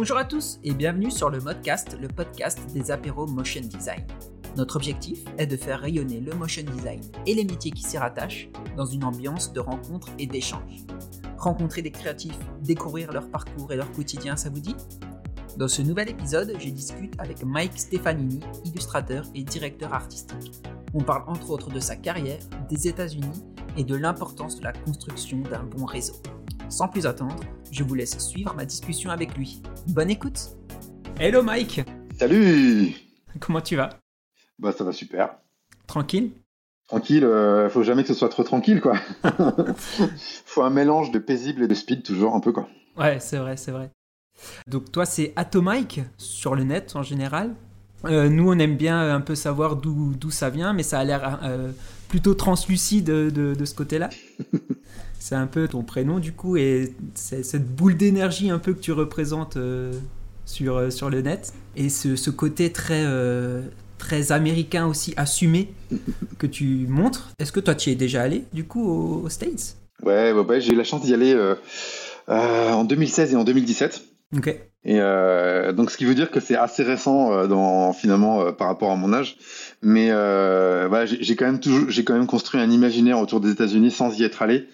Bonjour à tous et bienvenue sur le Modcast, le podcast des apéros motion design. Notre objectif est de faire rayonner le motion design et les métiers qui s'y rattachent dans une ambiance de rencontre et d'échange. Rencontrer des créatifs, découvrir leur parcours et leur quotidien, ça vous dit? Dans ce nouvel épisode, je discute avec Mike Stefanini, illustrateur et directeur artistique. On parle entre autres de sa carrière, des États-Unis et de l'importance de la construction d'un bon réseau. Sans plus attendre, je vous laisse suivre ma discussion avec lui. Bonne écoute Hello Mike Salut Comment tu vas? Bah ça va super. Tranquille? Tranquille, euh, faut jamais que ce soit trop tranquille quoi. faut un mélange de paisible et de speed toujours un peu quoi. Ouais, c'est vrai, c'est vrai. Donc toi c'est Atomike sur le net en général. Euh, nous on aime bien un peu savoir d'où ça vient, mais ça a l'air euh, plutôt translucide de, de ce côté-là. c'est un peu ton prénom du coup et cette boule d'énergie un peu que tu représentes euh, sur, euh, sur le net et ce, ce côté très, euh, très américain aussi assumé que tu montres. Est-ce que toi tu y es déjà allé du coup aux, States? Ouais, ouais, j'ai eu la chance d'y aller en 2016 et en 2017. Ok. Et donc, ce qui veut dire que c'est assez récent dans, finalement par rapport à mon âge. Mais voilà, j'ai quand même toujours, j'ai quand même construit un imaginaire autour des États-Unis sans y être allé.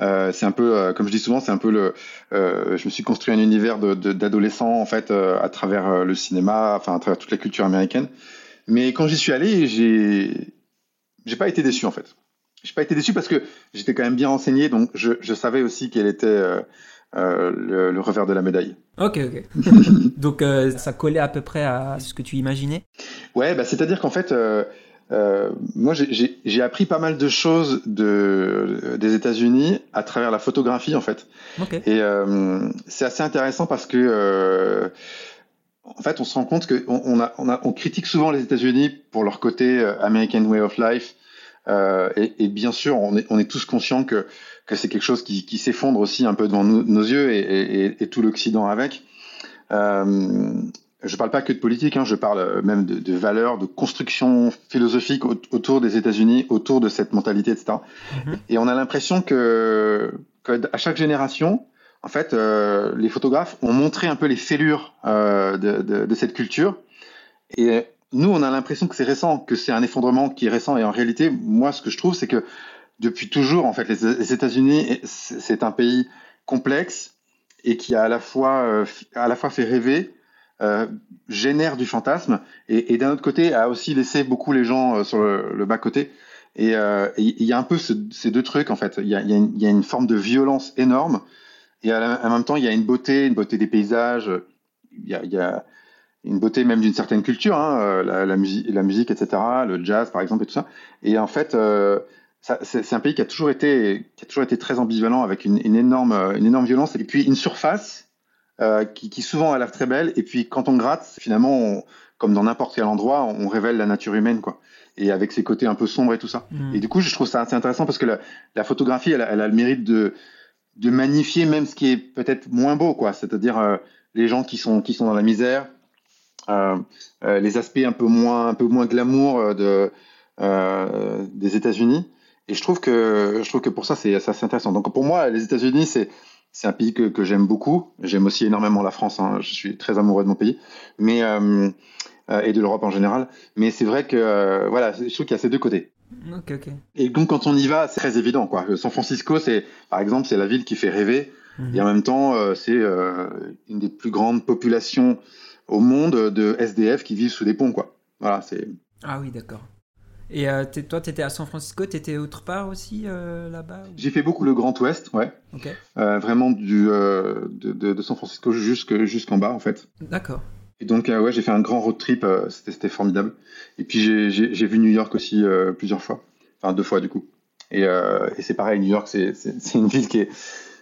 Euh, c'est un peu, euh, comme je dis souvent, c'est un peu le. Euh, je me suis construit un univers d'adolescent en fait à travers le cinéma, enfin à travers toute la culture américaine. Mais quand j'y suis allé, j'ai, j'ai pas été déçu en fait. J'ai pas été déçu parce que j'étais quand même bien renseigné, donc je, je savais aussi quel était le, le, revers de la médaille. Ok, ok. donc ça collait à peu près à ce que tu imaginais? Ouais, bah, c'est-à-dire qu'en fait euh, moi, j'ai appris pas mal de choses de, des États-Unis à travers la photographie, en fait. Et euh, c'est assez intéressant parce que, euh, en fait, on se rend compte qu'on on a, on, a, on critique souvent les États-Unis pour leur côté American Way of Life. Et, et, bien sûr, on est, on est tous conscients que, que c'est quelque chose qui, qui s'effondre aussi un peu devant nous, nos yeux et, et, et tout l'Occident avec. Euh, je parle pas que de politique, hein, je parle euh, même de, de valeurs, de construction philosophique autour des États-Unis, autour de cette mentalité, etc. Mhm. Et on a l'impression que, que, à chaque génération, en fait, euh, les photographes ont montré un peu les fêlures euh, de, de, de, cette culture. Et nous, on a l'impression que c'est récent, que c'est un effondrement qui est récent. Et en réalité, moi, ce que je trouve, c'est que depuis toujours, en fait, les, les États-Unis, c'est un pays complexe et qui a à la fois, euh, à la fois fait rêver euh, génère du fantasme et, et d'un autre côté a aussi laissé beaucoup les gens euh, sur le, bas côté. Et euh, il y a un peu ce, ces deux trucs en fait. Il y a, une forme de violence énorme et en même temps il y a une beauté, une beauté des paysages. Il y a, une beauté même d'une certaine culture, hein, la, musique, etc., le jazz par exemple et tout ça. Et en fait, c'est un pays qui a toujours été, qui a toujours été très ambivalent avec une énorme, une énorme violence et puis une surface euh, qui, qui, souvent a l'air très belle. Et puis quand on gratte, finalement, comme dans n'importe quel endroit, on révèle la nature humaine, quoi. Et avec ses côtés un peu sombres et tout ça. Mm. Et du coup, je trouve ça assez intéressant parce que la, la photographie, elle, elle, a le mérite de, de magnifier même ce qui est peut-être moins beau, quoi. C'est-à-dire euh, les gens qui sont, qui sont dans la misère, euh, les aspects un peu moins, un peu moins glamour de, des États-Unis. Et je trouve que, je trouve que pour ça, c'est assez intéressant. Donc pour moi, les États-Unis, c'est c'est un pays que, que j'aime beaucoup. J'aime aussi énormément la France. Hein. Je suis très amoureux de mon pays, mais euh, euh, et de l'Europe en général. Mais c'est vrai que euh, voilà, je trouve qu'il y a ces deux côtés. Okay, okay. Et donc quand on y va, c'est très évident. Quoi. San Francisco, c'est par exemple, c'est la ville qui fait rêver. -hmm. Et en même temps, c'est une des plus grandes populations au monde de SDF qui vivent sous des ponts. Quoi. Voilà, c'est. Ah oui, d'accord. Et euh, toi, tu étais à San Francisco, tu étais autre part aussi euh, là-bas J'ai fait beaucoup le Grand Ouest, ouais. Okay. Euh, vraiment du, de, de, de, San Francisco jusqu'en jusqu bas, en fait. D'accord. Et donc, ouais, j'ai fait un grand road trip, c'était formidable. Et puis, j'ai vu New York aussi plusieurs fois. Enfin, deux fois, du coup. Et, et c'est pareil, New York, c'est une ville qui, est,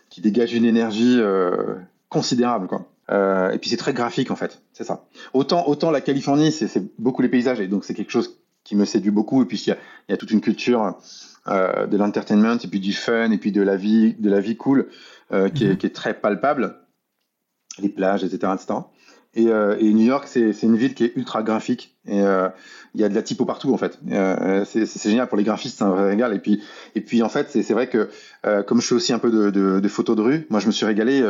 qui dégage une énergie considérable, quoi. et puis, c'est très graphique, en fait. C'est ça. Autant, autant la Californie, c'est beaucoup les paysages, et donc c'est quelque chose qui me séduit beaucoup. Et puis, il y a, il y a toute une culture euh, de l'entertainment, et puis du fun, et puis de la vie, de la vie cool, euh, qui, est, qui, est, très palpable. Les plages, etc. etc. Et, euh, et New York, c'est une ville qui est ultra graphique. Et euh, il y a de la typo partout, en fait. Euh, c'est génial pour les graphistes, c'est un vrai régal. Et puis, et puis en fait, c'est vrai que, comme je fais aussi un peu de, de, de photos de rue, moi, je me suis régalé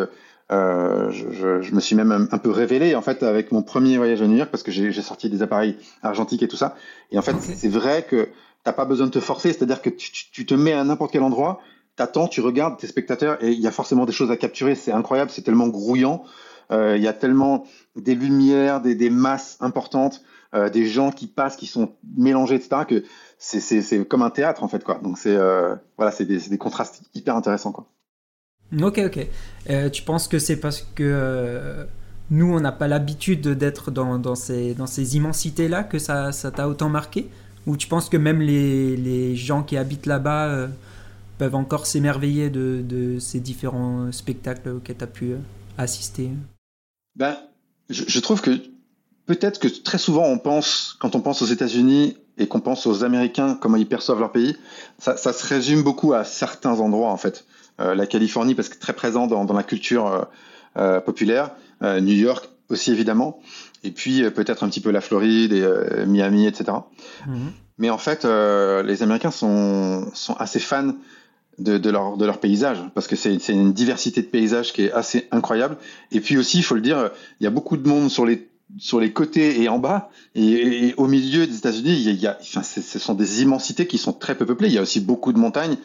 je, me suis même un, peu révélé en fait avec mon premier voyage à New York parce que j'ai sorti des appareils argentiques et tout ça. Et en fait, c'est vrai que t'as pas besoin de te forcer, c'est-à-dire que tu, te mets à n'importe quel endroit, t'attends, tu regardes tes spectateurs et il y a forcément des choses à capturer. C'est incroyable, c'est tellement grouillant. Euh, il y a tellement des lumières, des, masses importantes, euh, des gens qui passent, qui sont mélangés, etc. que c'est comme un théâtre en fait quoi. Donc c'est euh, voilà, c'est des, des, contrastes hyper intéressants quoi. Ok ok. tu penses que c'est parce que nous on n'a pas l'habitude d'être dans, dans, ces, dans ces immensités là que ça t'a autant marqué? Ou tu penses que même les, les gens qui habitent là-bas peuvent encore s'émerveiller de, de, ces différents spectacles auxquels tu as pu assister? Ben, je, trouve que peut-être que très souvent on pense, quand on pense aux États-Unis et qu'on pense aux Américains, comment ils perçoivent leur pays, ça, se résume beaucoup à certains endroits en fait. Euh, la Californie parce que très présent dans, la culture euh, euh, populaire, New York aussi évidemment, et puis peut-être un petit peu la Floride et Miami, etc. Mm-hmm. Mais en fait, les Américains sont, sont assez fans de, leur, de leur paysage, parce que c'est une diversité de paysages qui est assez incroyable. Et puis aussi, il faut le dire, il y a beaucoup de monde sur les sur les côtés et en bas et, au milieu des États-Unis, il y a, enfin, ce sont des immensités qui sont très peu peuplées. Il y a aussi beaucoup de montagnes.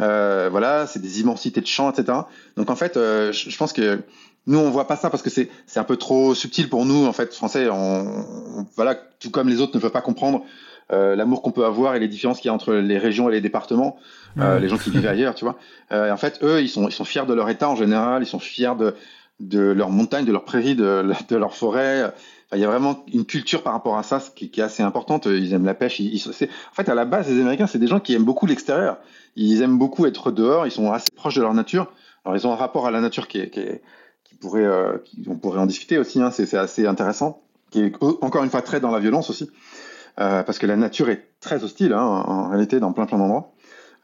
Euh, voilà, c'est des immensités de champs, etc. Donc en fait, euh, je, pense que nous on voit pas ça parce que c'est c'est un peu trop subtil pour nous en fait français. On, voilà, tout comme les autres ne peuvent pas comprendre euh, l'amour qu'on peut avoir et les différences qu'il y a entre les régions et les départements, les gens qui vivent ailleurs, tu vois. En fait, eux, ils sont, ils sont fiers de leur état en général, ils sont fiers de, de leur montagne, de leur prairie, de, de leur forêt. Il y a vraiment une culture par rapport à ça qui, qui est assez importante. Ils aiment la pêche. En fait, à la base, les Américains, c'est des gens qui aiment beaucoup l'extérieur. Ils aiment beaucoup être dehors. Ils sont assez proches de leur nature. Alors, ils ont un rapport à la nature qui, pourrait, euh, on pourrait en discuter aussi. Hein, c'est assez intéressant. Qui est encore une fois très dans la violence aussi. Euh, parce que la nature est très hostile hein, en, réalité dans plein plein d'endroits.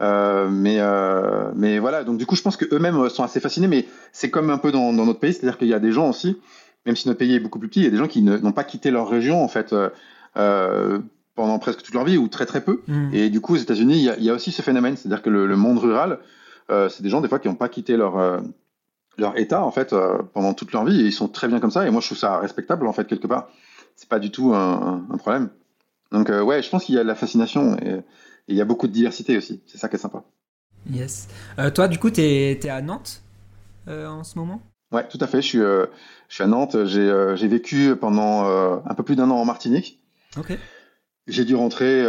Euh, mais voilà, donc du coup, je pense que eux-mêmes sont assez fascinés. Mais c'est comme un peu dans notre pays, c'est-à-dire qu'il y a des gens aussi, même si notre pays est beaucoup plus petit, il y a des gens qui n'ont pas quitté leur région en fait pendant presque toute leur vie ou très très peu. Mmh. Et du coup, aux États-Unis, il y a, il y a aussi ce phénomène, c'est-à-dire que le, le monde rural, c'est des gens des fois qui n'ont pas quitté leur leur état en fait pendant toute leur vie et ils sont très bien comme ça. Et moi, je trouve ça respectable en fait quelque part. C'est pas du tout un, un problème. Donc euh, ouais, je pense qu'il y a de la fascination et, il y a beaucoup de diversité aussi. C'est ça qui est sympa. Yes. Euh, toi, du coup, tu es, à Nantes euh, en ce moment? Ouais, tout à fait. Je suis, je suis à Nantes. J'ai vécu pendant un peu plus d'un an en Martinique. Ok. J'ai dû rentrer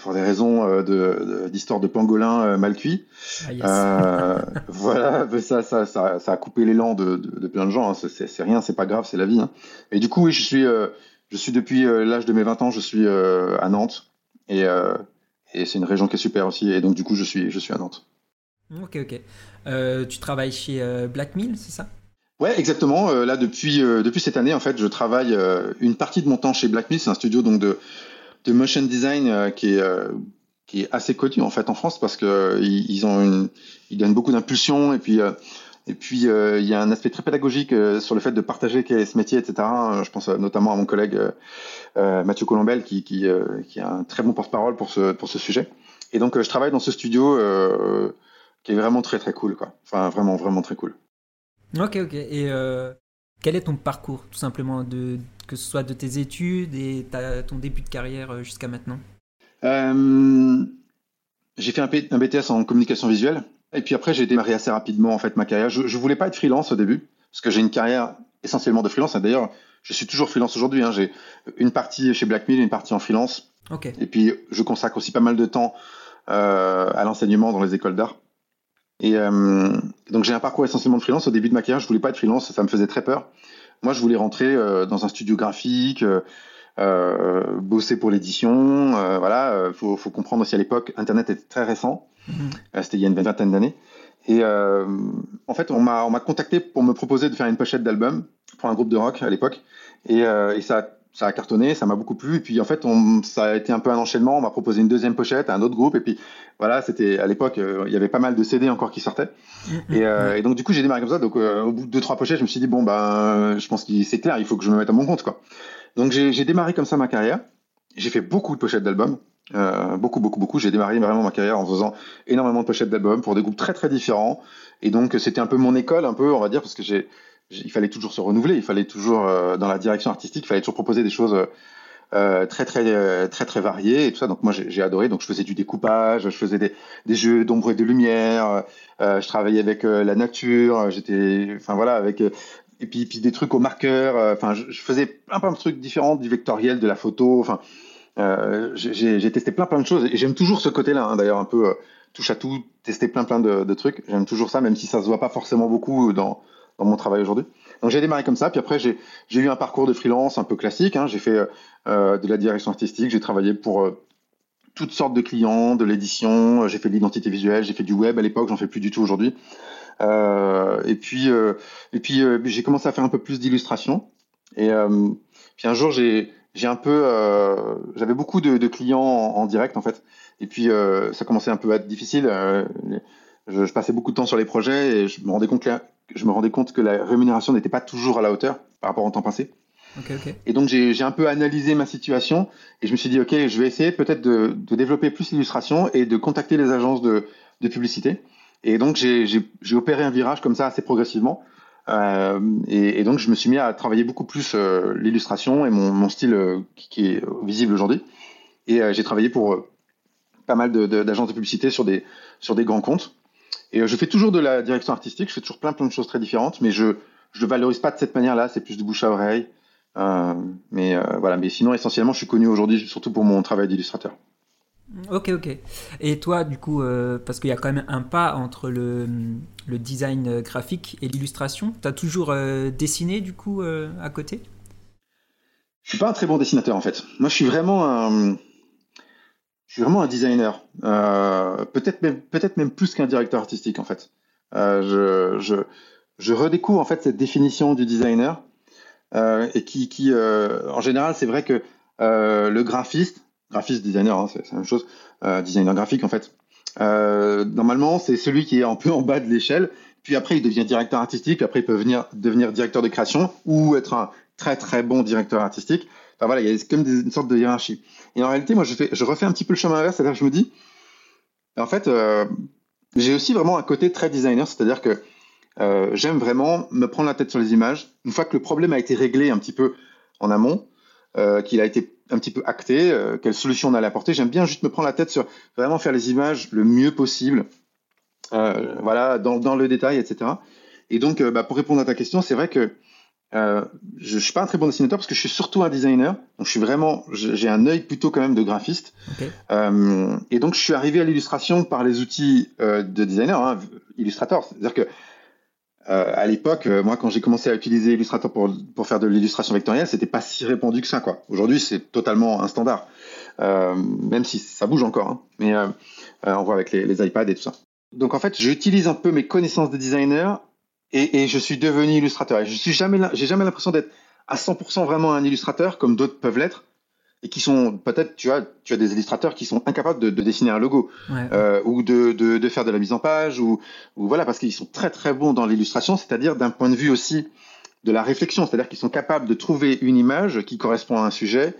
pour des raisons d'histoire de, de, pangolin mal cuit. Ah, voilà, ça, ça, ça, ça, a coupé l'élan de, de, plein de gens. Hein. C'est rien, c'est pas grave, c'est la vie. Hein. Et du coup, oui, je suis, je suis depuis euh, l'âge de mes 20 ans, je suis euh, à Nantes et, euh, et c'est une région qui est super aussi et donc du coup je suis, je suis à Nantes. Ok, ok. tu travailles chez Black Mill, c'est ça? Ouais, exactement. là, depuis, depuis cette année, en fait, je travaille une partie de mon temps chez Black Mill. C'est un studio donc de, de motion design qui est qui est assez connu en fait en France parce que ils, ils donnent beaucoup d'impulsion et puis et puis, euh, il y a un aspect très pédagogique euh, sur le fait de partager ce métier, etc. Je pense euh, notamment à mon collègue Mathieu Colombel, qui, qui, qui a un très bon porte-parole pour ce, pour ce sujet. Et donc, je travaille dans ce studio qui est vraiment très, très cool. Quoi. Enfin, vraiment, vraiment très cool. Ok, ok. Et quel est ton parcours, tout simplement, de, que ce soit de tes études et ton début de carrière jusqu'à maintenant? J'ai fait un, un BTS en communication visuelle. Et puis après, j'ai démarré assez rapidement en fait ma carrière. Je, je voulais pas être freelance au début parce que j'ai une carrière essentiellement de freelance. D'ailleurs, je suis toujours freelance aujourd'hui. Hein. J'ai une partie chez Blackmill, une partie en freelance. Okay. Et puis, je consacre aussi pas mal de temps euh, à l'enseignement dans les écoles d'art. Et euh, donc, j'ai un parcours essentiellement de freelance. Au début de ma carrière, je voulais pas être freelance, ça me faisait très peur. Moi, je voulais rentrer euh, dans un studio graphique, euh, bosser pour l'édition. voilà, faut, faut comprendre aussi à l'époque, Internet était très récent. Mhm. C'était il y a une vingtaine d'années. Et en fait, on m'a on m'a contacté pour me proposer de faire une pochette d'album pour un groupe de rock à l'époque. Et, et ça ça a cartonné, ça m'a beaucoup plu. Et puis en fait, on, ça a été un peu un enchaînement. On m'a proposé une deuxième pochette à un autre groupe. Et puis voilà, c'était à l'époque, il y avait pas mal de CD encore qui sortaient. Et, euh, et donc du coup, j'ai démarré comme ça. Donc au bout de deux trois pochettes, je me suis dit bon ben, je pense que c'est clair, il faut que je me mette à mon compte quoi. Donc j'ai démarré comme ça ma carrière. J'ai fait beaucoup de pochettes d'albums. beaucoup, beaucoup, beaucoup. J'ai démarré vraiment ma carrière en faisant énormément de pochettes d'albums pour des groupes très, très différents. Et donc, c'était un peu mon école, un peu, on va dire, parce que j'ai, il fallait toujours se renouveler, il fallait toujours, dans la direction artistique, il fallait toujours proposer des choses euh, très très euh, très très variés et tout ça. Donc moi j'ai adoré. Donc je faisais du découpage, je faisais des, des jeux d'ombre et de lumière. Euh, je travaillais avec la nature. J'étais, enfin voilà, avec et puis, puis des trucs au marqueur. Enfin je, faisais plein plein de trucs différents du vectoriel, de la photo. Enfin j'ai testé plein plein de choses et j'aime toujours ce côté-là. Hein, D'ailleurs un peu touche à tout, tester plein plein de, de trucs. J'aime toujours ça, même si ça se voit pas forcément beaucoup dans dans mon travail aujourd'hui. Donc j'ai démarré comme ça, puis après j'ai eu un parcours de freelance un peu classique. Hein. J'ai fait euh, euh, de la direction artistique, j'ai travaillé pour euh, toutes sortes de clients, de l'édition, j'ai fait de l'identité visuelle, j'ai fait du web à l'époque, j'en fais plus du tout aujourd'hui. et puis et puis j'ai commencé à faire un peu plus d'illustration. Et puis un jour j'ai j'ai un peu j'avais beaucoup de, clients en, direct en fait. Et puis ça commençait un peu à être difficile. Je, passais beaucoup de temps sur les projets et je me rendais compte je me rendais compte que la rémunération n'était pas toujours à la hauteur par rapport au temps passé. Et donc j'ai un peu analysé ma situation et je me suis dit ok je vais essayer peut-être de, de, développer plus l'illustration et de contacter les agences de, de publicité. Et donc j'ai opéré un virage comme ça assez progressivement. Euh, et, et, donc je me suis mis à travailler beaucoup plus euh, l'illustration et mon, mon style euh, qui, qui, est visible aujourd'hui. Et j'ai travaillé pour pas mal d'agences de, de, publicité sur des, sur des grands comptes. Et euh, je fais toujours de la direction artistique, je fais toujours plein plein de choses très différentes, mais je je le valorise pas de cette manière-là, c'est plus de bouche à oreille. Euh, mais euh, voilà, mais sinon essentiellement, je suis connu aujourd'hui surtout pour mon travail d'illustrateur. Ok, ok. Et toi, du coup, parce qu'il y a quand même un pas entre le, le design graphique et l'illustration, tu as toujours dessiné, du coup, à côté? Je suis pas un très bon dessinateur, en fait. Moi, je suis vraiment un, je suis vraiment un designer. Euh, peut-être même, peut-être même plus qu'un directeur artistique en fait. Euh, je, je, je, redécouvre en fait cette définition du designer euh, et qui, qui en général, c'est vrai que le graphiste, graphiste designer, hein, c'est la même chose, designer graphique en fait. normalement, c'est celui qui est un peu en bas de l'échelle. Puis après, il devient directeur artistique. Puis après, il peut venir devenir directeur de création ou être un très très bon directeur artistique. Voilà, il y a comme une sorte de hiérarchie. Et en réalité, moi, je, fais, je refais un petit peu le chemin inverse, c'est-à-dire que je me dis, en fait, euh, j'ai aussi vraiment un côté très designer, c'est-à-dire que euh, j'aime vraiment me prendre la tête sur les images. Une fois que le problème a été réglé un petit peu en amont, euh, qu'il a été un petit peu acté, euh, quelle solution on allait apporter, j'aime bien juste me prendre la tête sur vraiment faire les images le mieux possible, voilà, dans, dans, le détail, etc. Et donc, bah, pour répondre à ta question, c'est vrai que euh, je, je suis pas un très bon dessinateur parce que je suis surtout un designer. Donc je suis vraiment, j'ai un œil plutôt quand même de graphiste. Okay. Euh, et donc je suis arrivé à l'illustration par les outils euh, de designer, hein, Illustrator. C'est-à-dire que à l'époque, moi quand j'ai commencé à utiliser Illustrator pour pour faire de l'illustration vectorielle, c'était pas si répandu que ça, quoi. Aujourd'hui, c'est totalement un standard, même si ça bouge encore. Hein. Mais on voit avec les, les iPads et tout ça. Donc en fait, j'utilise un peu mes connaissances de designer et, et, je suis devenu illustrateur. Et je suis jamais, j'ai jamais l'impression d'être à 100% vraiment un illustrateur comme d'autres peuvent l'être et qui sont peut-être, tu as, tu as des illustrateurs qui sont incapables de, de dessiner un logo ouais. euh, ou de, de, de, faire de la mise en page ou, ou voilà parce qu'ils sont très très bons dans l'illustration, c'est-à-dire d'un point de vue aussi de la réflexion, c'est-à-dire qu'ils sont capables de trouver une image qui correspond à un sujet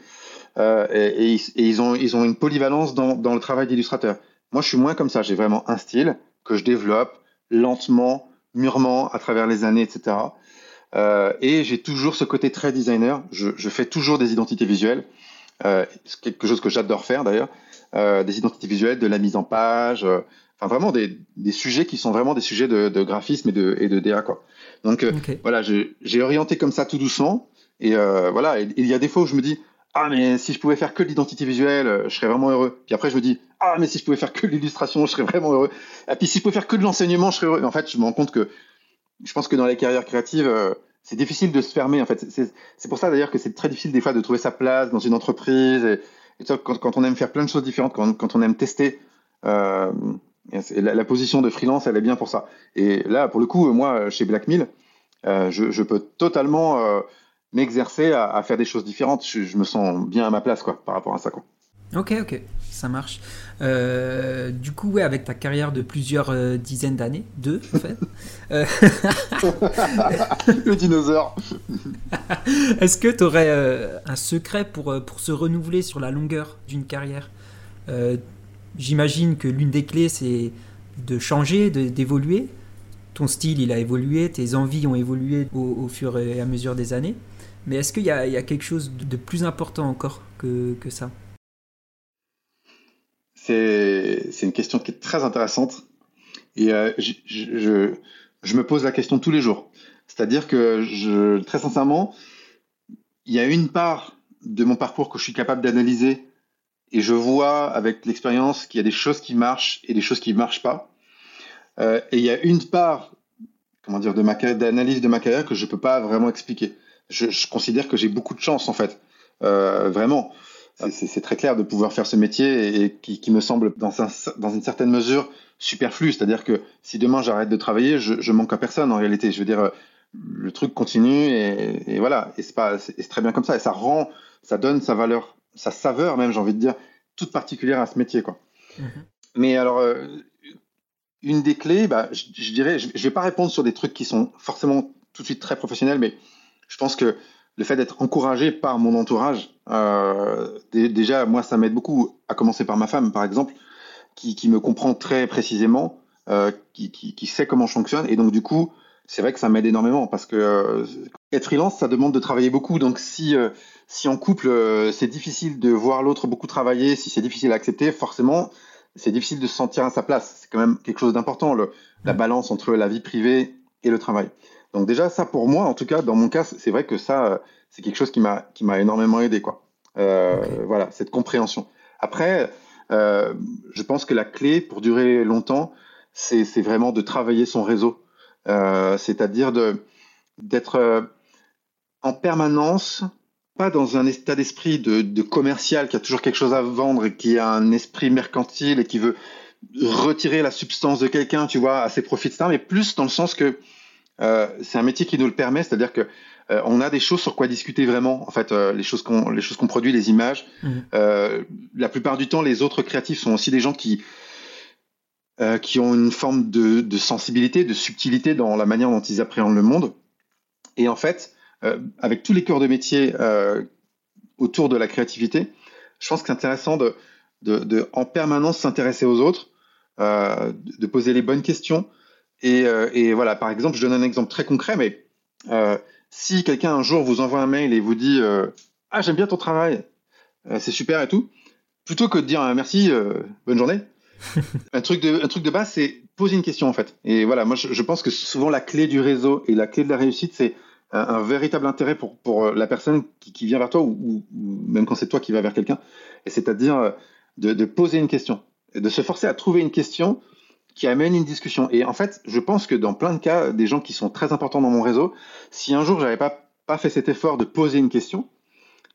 euh, et, et, et, ils ont ils ont une polyvalence dans, dans le travail d'illustrateur. Moi, je suis moins comme ça. J'ai vraiment un style que je développe lentement mûrement à travers les années, etc. Euh, et j'ai toujours ce côté très designer. Je, je fais toujours des identités visuelles, euh, quelque chose que j'adore faire d'ailleurs, euh, des identités visuelles, de la mise en page, enfin vraiment des, des, sujets qui sont vraiment des sujets de, de graphisme et de, et de DA quoi. Donc okay. voilà, j'ai orienté comme ça tout doucement. Et voilà, il y a des fois où je me dis ah mais si je pouvais faire que l'identité visuelle, je serais vraiment heureux. Puis après je me dis ah mais si je pouvais faire que l'illustration, je serais vraiment heureux. Et puis si je pouvais faire que de l'enseignement, je serais heureux. En fait, je me rends compte que je pense que dans les carrières créatives, euh, c'est difficile de se fermer. En fait, c'est pour ça d'ailleurs que c'est très difficile des fois de trouver sa place dans une entreprise. Et, et quand, quand, on aime faire plein de choses différentes, quand, on aime tester, euh, la, position de freelance, elle est bien pour ça. Et là, pour le coup, moi, chez Blackmill, euh, je, peux totalement euh, m'exercer à, à, faire des choses différentes. Je, je, me sens bien à ma place, quoi, par rapport à ça, quoi. Ok, ok, ça marche. Euh, du coup, ouais, avec ta carrière de plusieurs euh, dizaines d'années, deux en fait. euh... Le dinosaure. Est-ce que tu aurais un secret pour, pour se renouveler sur la longueur d'une carrière? J'imagine que l'une des clés, c'est de changer, d'évoluer. Ton style, il a évolué, tes envies ont évolué au, fur et à mesure des années. Mais est-ce qu'il y, a quelque chose de plus important encore que, que ça? C'est une question qui est très intéressante. Et euh, je, je, me pose la question tous les jours. C'est-à-dire que, je, très sincèrement, il y a une part de mon parcours que je suis capable d'analyser et je vois avec l'expérience qu'il y a des choses qui marchent et des choses qui ne marchent pas. Euh, et il y a une part, comment dire, d'analyse de ma carrière que je peux pas vraiment expliquer. Je, je considère que j'ai beaucoup de chance en fait, euh, vraiment. C'est très clair de pouvoir faire ce métier et, qui, qui, me semble dans, un, dans une certaine mesure superflu. C'est-à-dire que si demain j'arrête de travailler, je, je manque à personne en réalité. Je veux dire, le truc continue et, et voilà. Et c'est très bien comme ça. Et ça rend, ça donne sa valeur, sa saveur même, j'ai envie de dire, toute particulière à ce métier, quoi. Mm-hmm. Mais alors, euh, une des clés, bah, je, dirais, je, ne vais pas répondre sur des trucs qui sont forcément tout de suite très professionnels, mais je pense que le fait d'être encouragé par mon entourage, euh, déjà, moi, ça m'aide beaucoup, à commencer par ma femme, par exemple, qui, me comprend très précisément, euh, qui, sait comment je fonctionne, et donc du coup, c'est vrai que ça m'aide énormément, parce que euh, être freelance, ça demande de travailler beaucoup, donc si, si en couple, c'est difficile de voir l'autre beaucoup travailler, si c'est difficile à accepter, forcément, c'est difficile de se sentir à sa place. C'est quand même quelque chose d'important, la balance entre la vie privée et le travail. Donc déjà, ça pour moi, en tout cas, dans mon cas, c'est vrai que ça, c'est quelque chose qui m'a qui m'a énormément aidé, quoi. Euh, Voilà, cette compréhension. Après, euh, je pense que la clé pour durer longtemps, c'est vraiment de travailler son réseau, euh, c'est-à-dire de d'être euh, en permanence pas dans un état d'esprit de, de, commercial qui a toujours quelque chose à vendre et qui a un esprit mercantile et qui veut retirer la substance de quelqu'un, tu vois, à ses profits, etc. Mais plus dans le sens que euh, c'est un métier qui nous le permet, c'est-à-dire que euh, on a des choses sur quoi discuter vraiment. En fait, euh, les choses qu'on les choses qu'on produit, les images. Euh, la plupart du temps, les autres créatifs sont aussi des gens qui qui ont une forme de, de sensibilité, de subtilité dans la manière dont ils appréhendent le monde. Et en fait, avec tous les cœurs de métier autour de la créativité, je pense que c'est intéressant de, de, de, en permanence s'intéresser aux autres, de poser les bonnes questions. Et, et, voilà, par exemple, je donne un exemple très concret, mais si quelqu'un un jour vous envoie un mail et vous dit Ah, j'aime bien ton travail, c'est super et tout, plutôt que de dire merci, bonne journée, un, truc de, un truc de base, c'est poser une question en fait. Et voilà, moi je, je, pense que souvent la clé du réseau et la clé de la réussite, c'est un, véritable intérêt pour, pour euh, la personne qui, qui vient vers toi ou, ou, même quand c'est toi qui vas vers quelqu'un. Et c'est-à-dire euh, de, de, poser une question, de se forcer à trouver une question qui amène une discussion. Et en fait, je pense que dans plein de cas, des gens qui sont très importants dans mon réseau, si un jour j'avais pas, pas fait cet effort de poser une question,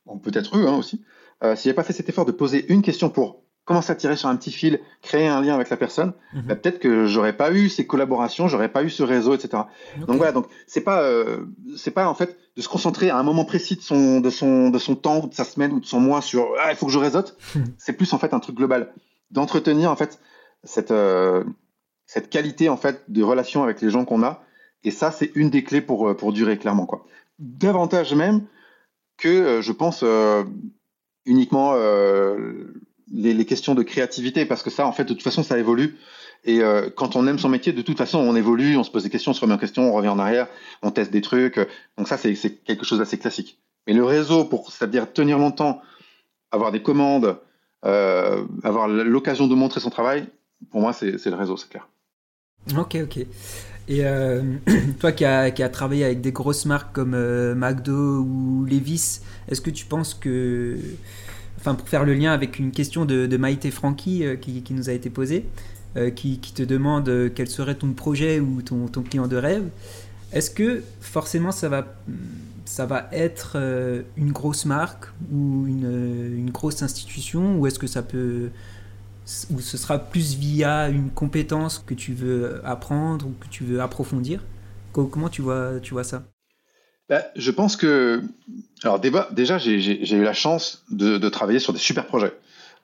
bon, peut-être eux hein, aussi, euh, si j'avais pas fait cet effort de poser une question pour commencer à tirer sur un petit fil, créer un lien avec la personne, mhm. bah, peut-être que j'aurais pas eu ces collaborations, j'aurais pas eu ce réseau, etc. Donc voilà, donc c'est pas euh, c'est pas en fait de se concentrer à un moment précis de son de son de son temps de sa semaine ou de son mois sur ah il faut que je réseaute. c'est plus en fait un truc global d'entretenir en fait cette euh, cette qualité en fait de relation avec les gens qu'on a et ça c'est une des clés pour euh, pour durer clairement quoi. Davantage même que je pense uniquement les, questions de créativité, parce que ça, en fait, de toute façon, ça évolue. Et euh, quand on aime son métier, de toute façon, on évolue, on se pose des questions, on se remet en question, on revient en arrière, on teste des trucs. Donc ça, c'est quelque chose d'assez classique. Mais le réseau, pour c'est-à-dire tenir longtemps, avoir des commandes, euh, avoir l'occasion de montrer son travail, pour moi, c'est le réseau, c'est clair. Ok, ok. Et euh, toi qui as, qui as, travaillé avec des grosses marques comme euh, McDo ou Levis, est-ce que tu penses que enfin pour faire le lien avec une question de, Maïté Francky euh, qui, qui, nous a été posée, qui, qui, te demande quel serait ton projet ou ton, ton client de rêve. Est-ce que forcément ça va, ça va être une grosse marque ou une, une grosse institution ou est-ce que ça peut ou ce sera plus via une compétence que tu veux apprendre ou que tu veux approfondir? Comment tu vois, tu vois ça? Bah, je pense que, alors déjà, j'ai eu la chance de, de, travailler sur des super projets.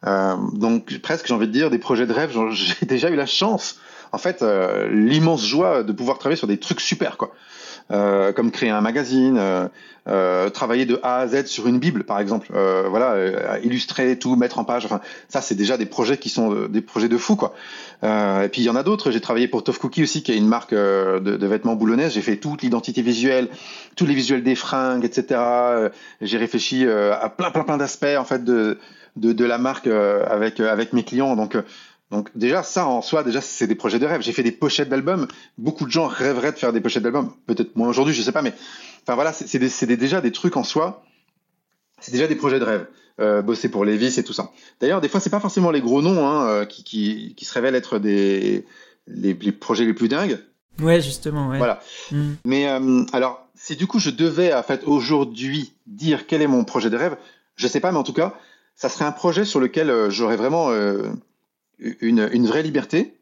Euh, donc presque, j'ai envie de dire, des projets de rêve. J'ai déjà eu la chance, en fait, euh, l'immense joie de pouvoir travailler sur des trucs super, quoi. Comme créer un magazine, travailler de A à Z sur une Bible, par exemple. voilà, illustrer tout, mettre en page. Enfin, ça, c'est déjà des projets qui sont des projets de fou, quoi. et puis il y en a d'autres. J'ai travaillé pour Tough Cookie aussi, qui est une marque de, de vêtements boulonnaises. J'ai fait toute l'identité visuelle, tous les visuels des fringues, etc. J'ai réfléchi à plein, plein, plein d'aspects en fait de de, de la marque avec avec mes clients. Donc donc déjà, ça en soi, déjà, c'est des projets de rêve. J'ai fait des pochettes d'albums. Beaucoup de gens rêveraient de faire des pochettes d'albums. Peut-être moins aujourd'hui, je sais pas, mais enfin voilà, c'est déjà des trucs en soi. C'est déjà des projets de rêve. Euh, bosser pour Levis et tout ça. D'ailleurs, des fois, c'est pas forcément les gros noms hein, euh, qui, qui, qui, se révèlent être des les, projets les plus dingues. Ouais, justement. Ouais. Voilà. Mm. Mais euh, alors, si du coup je devais en fait aujourd'hui dire quel est mon projet de rêve, je sais pas, mais en tout cas, ça serait un projet sur lequel j'aurais vraiment euh, une, vraie liberté,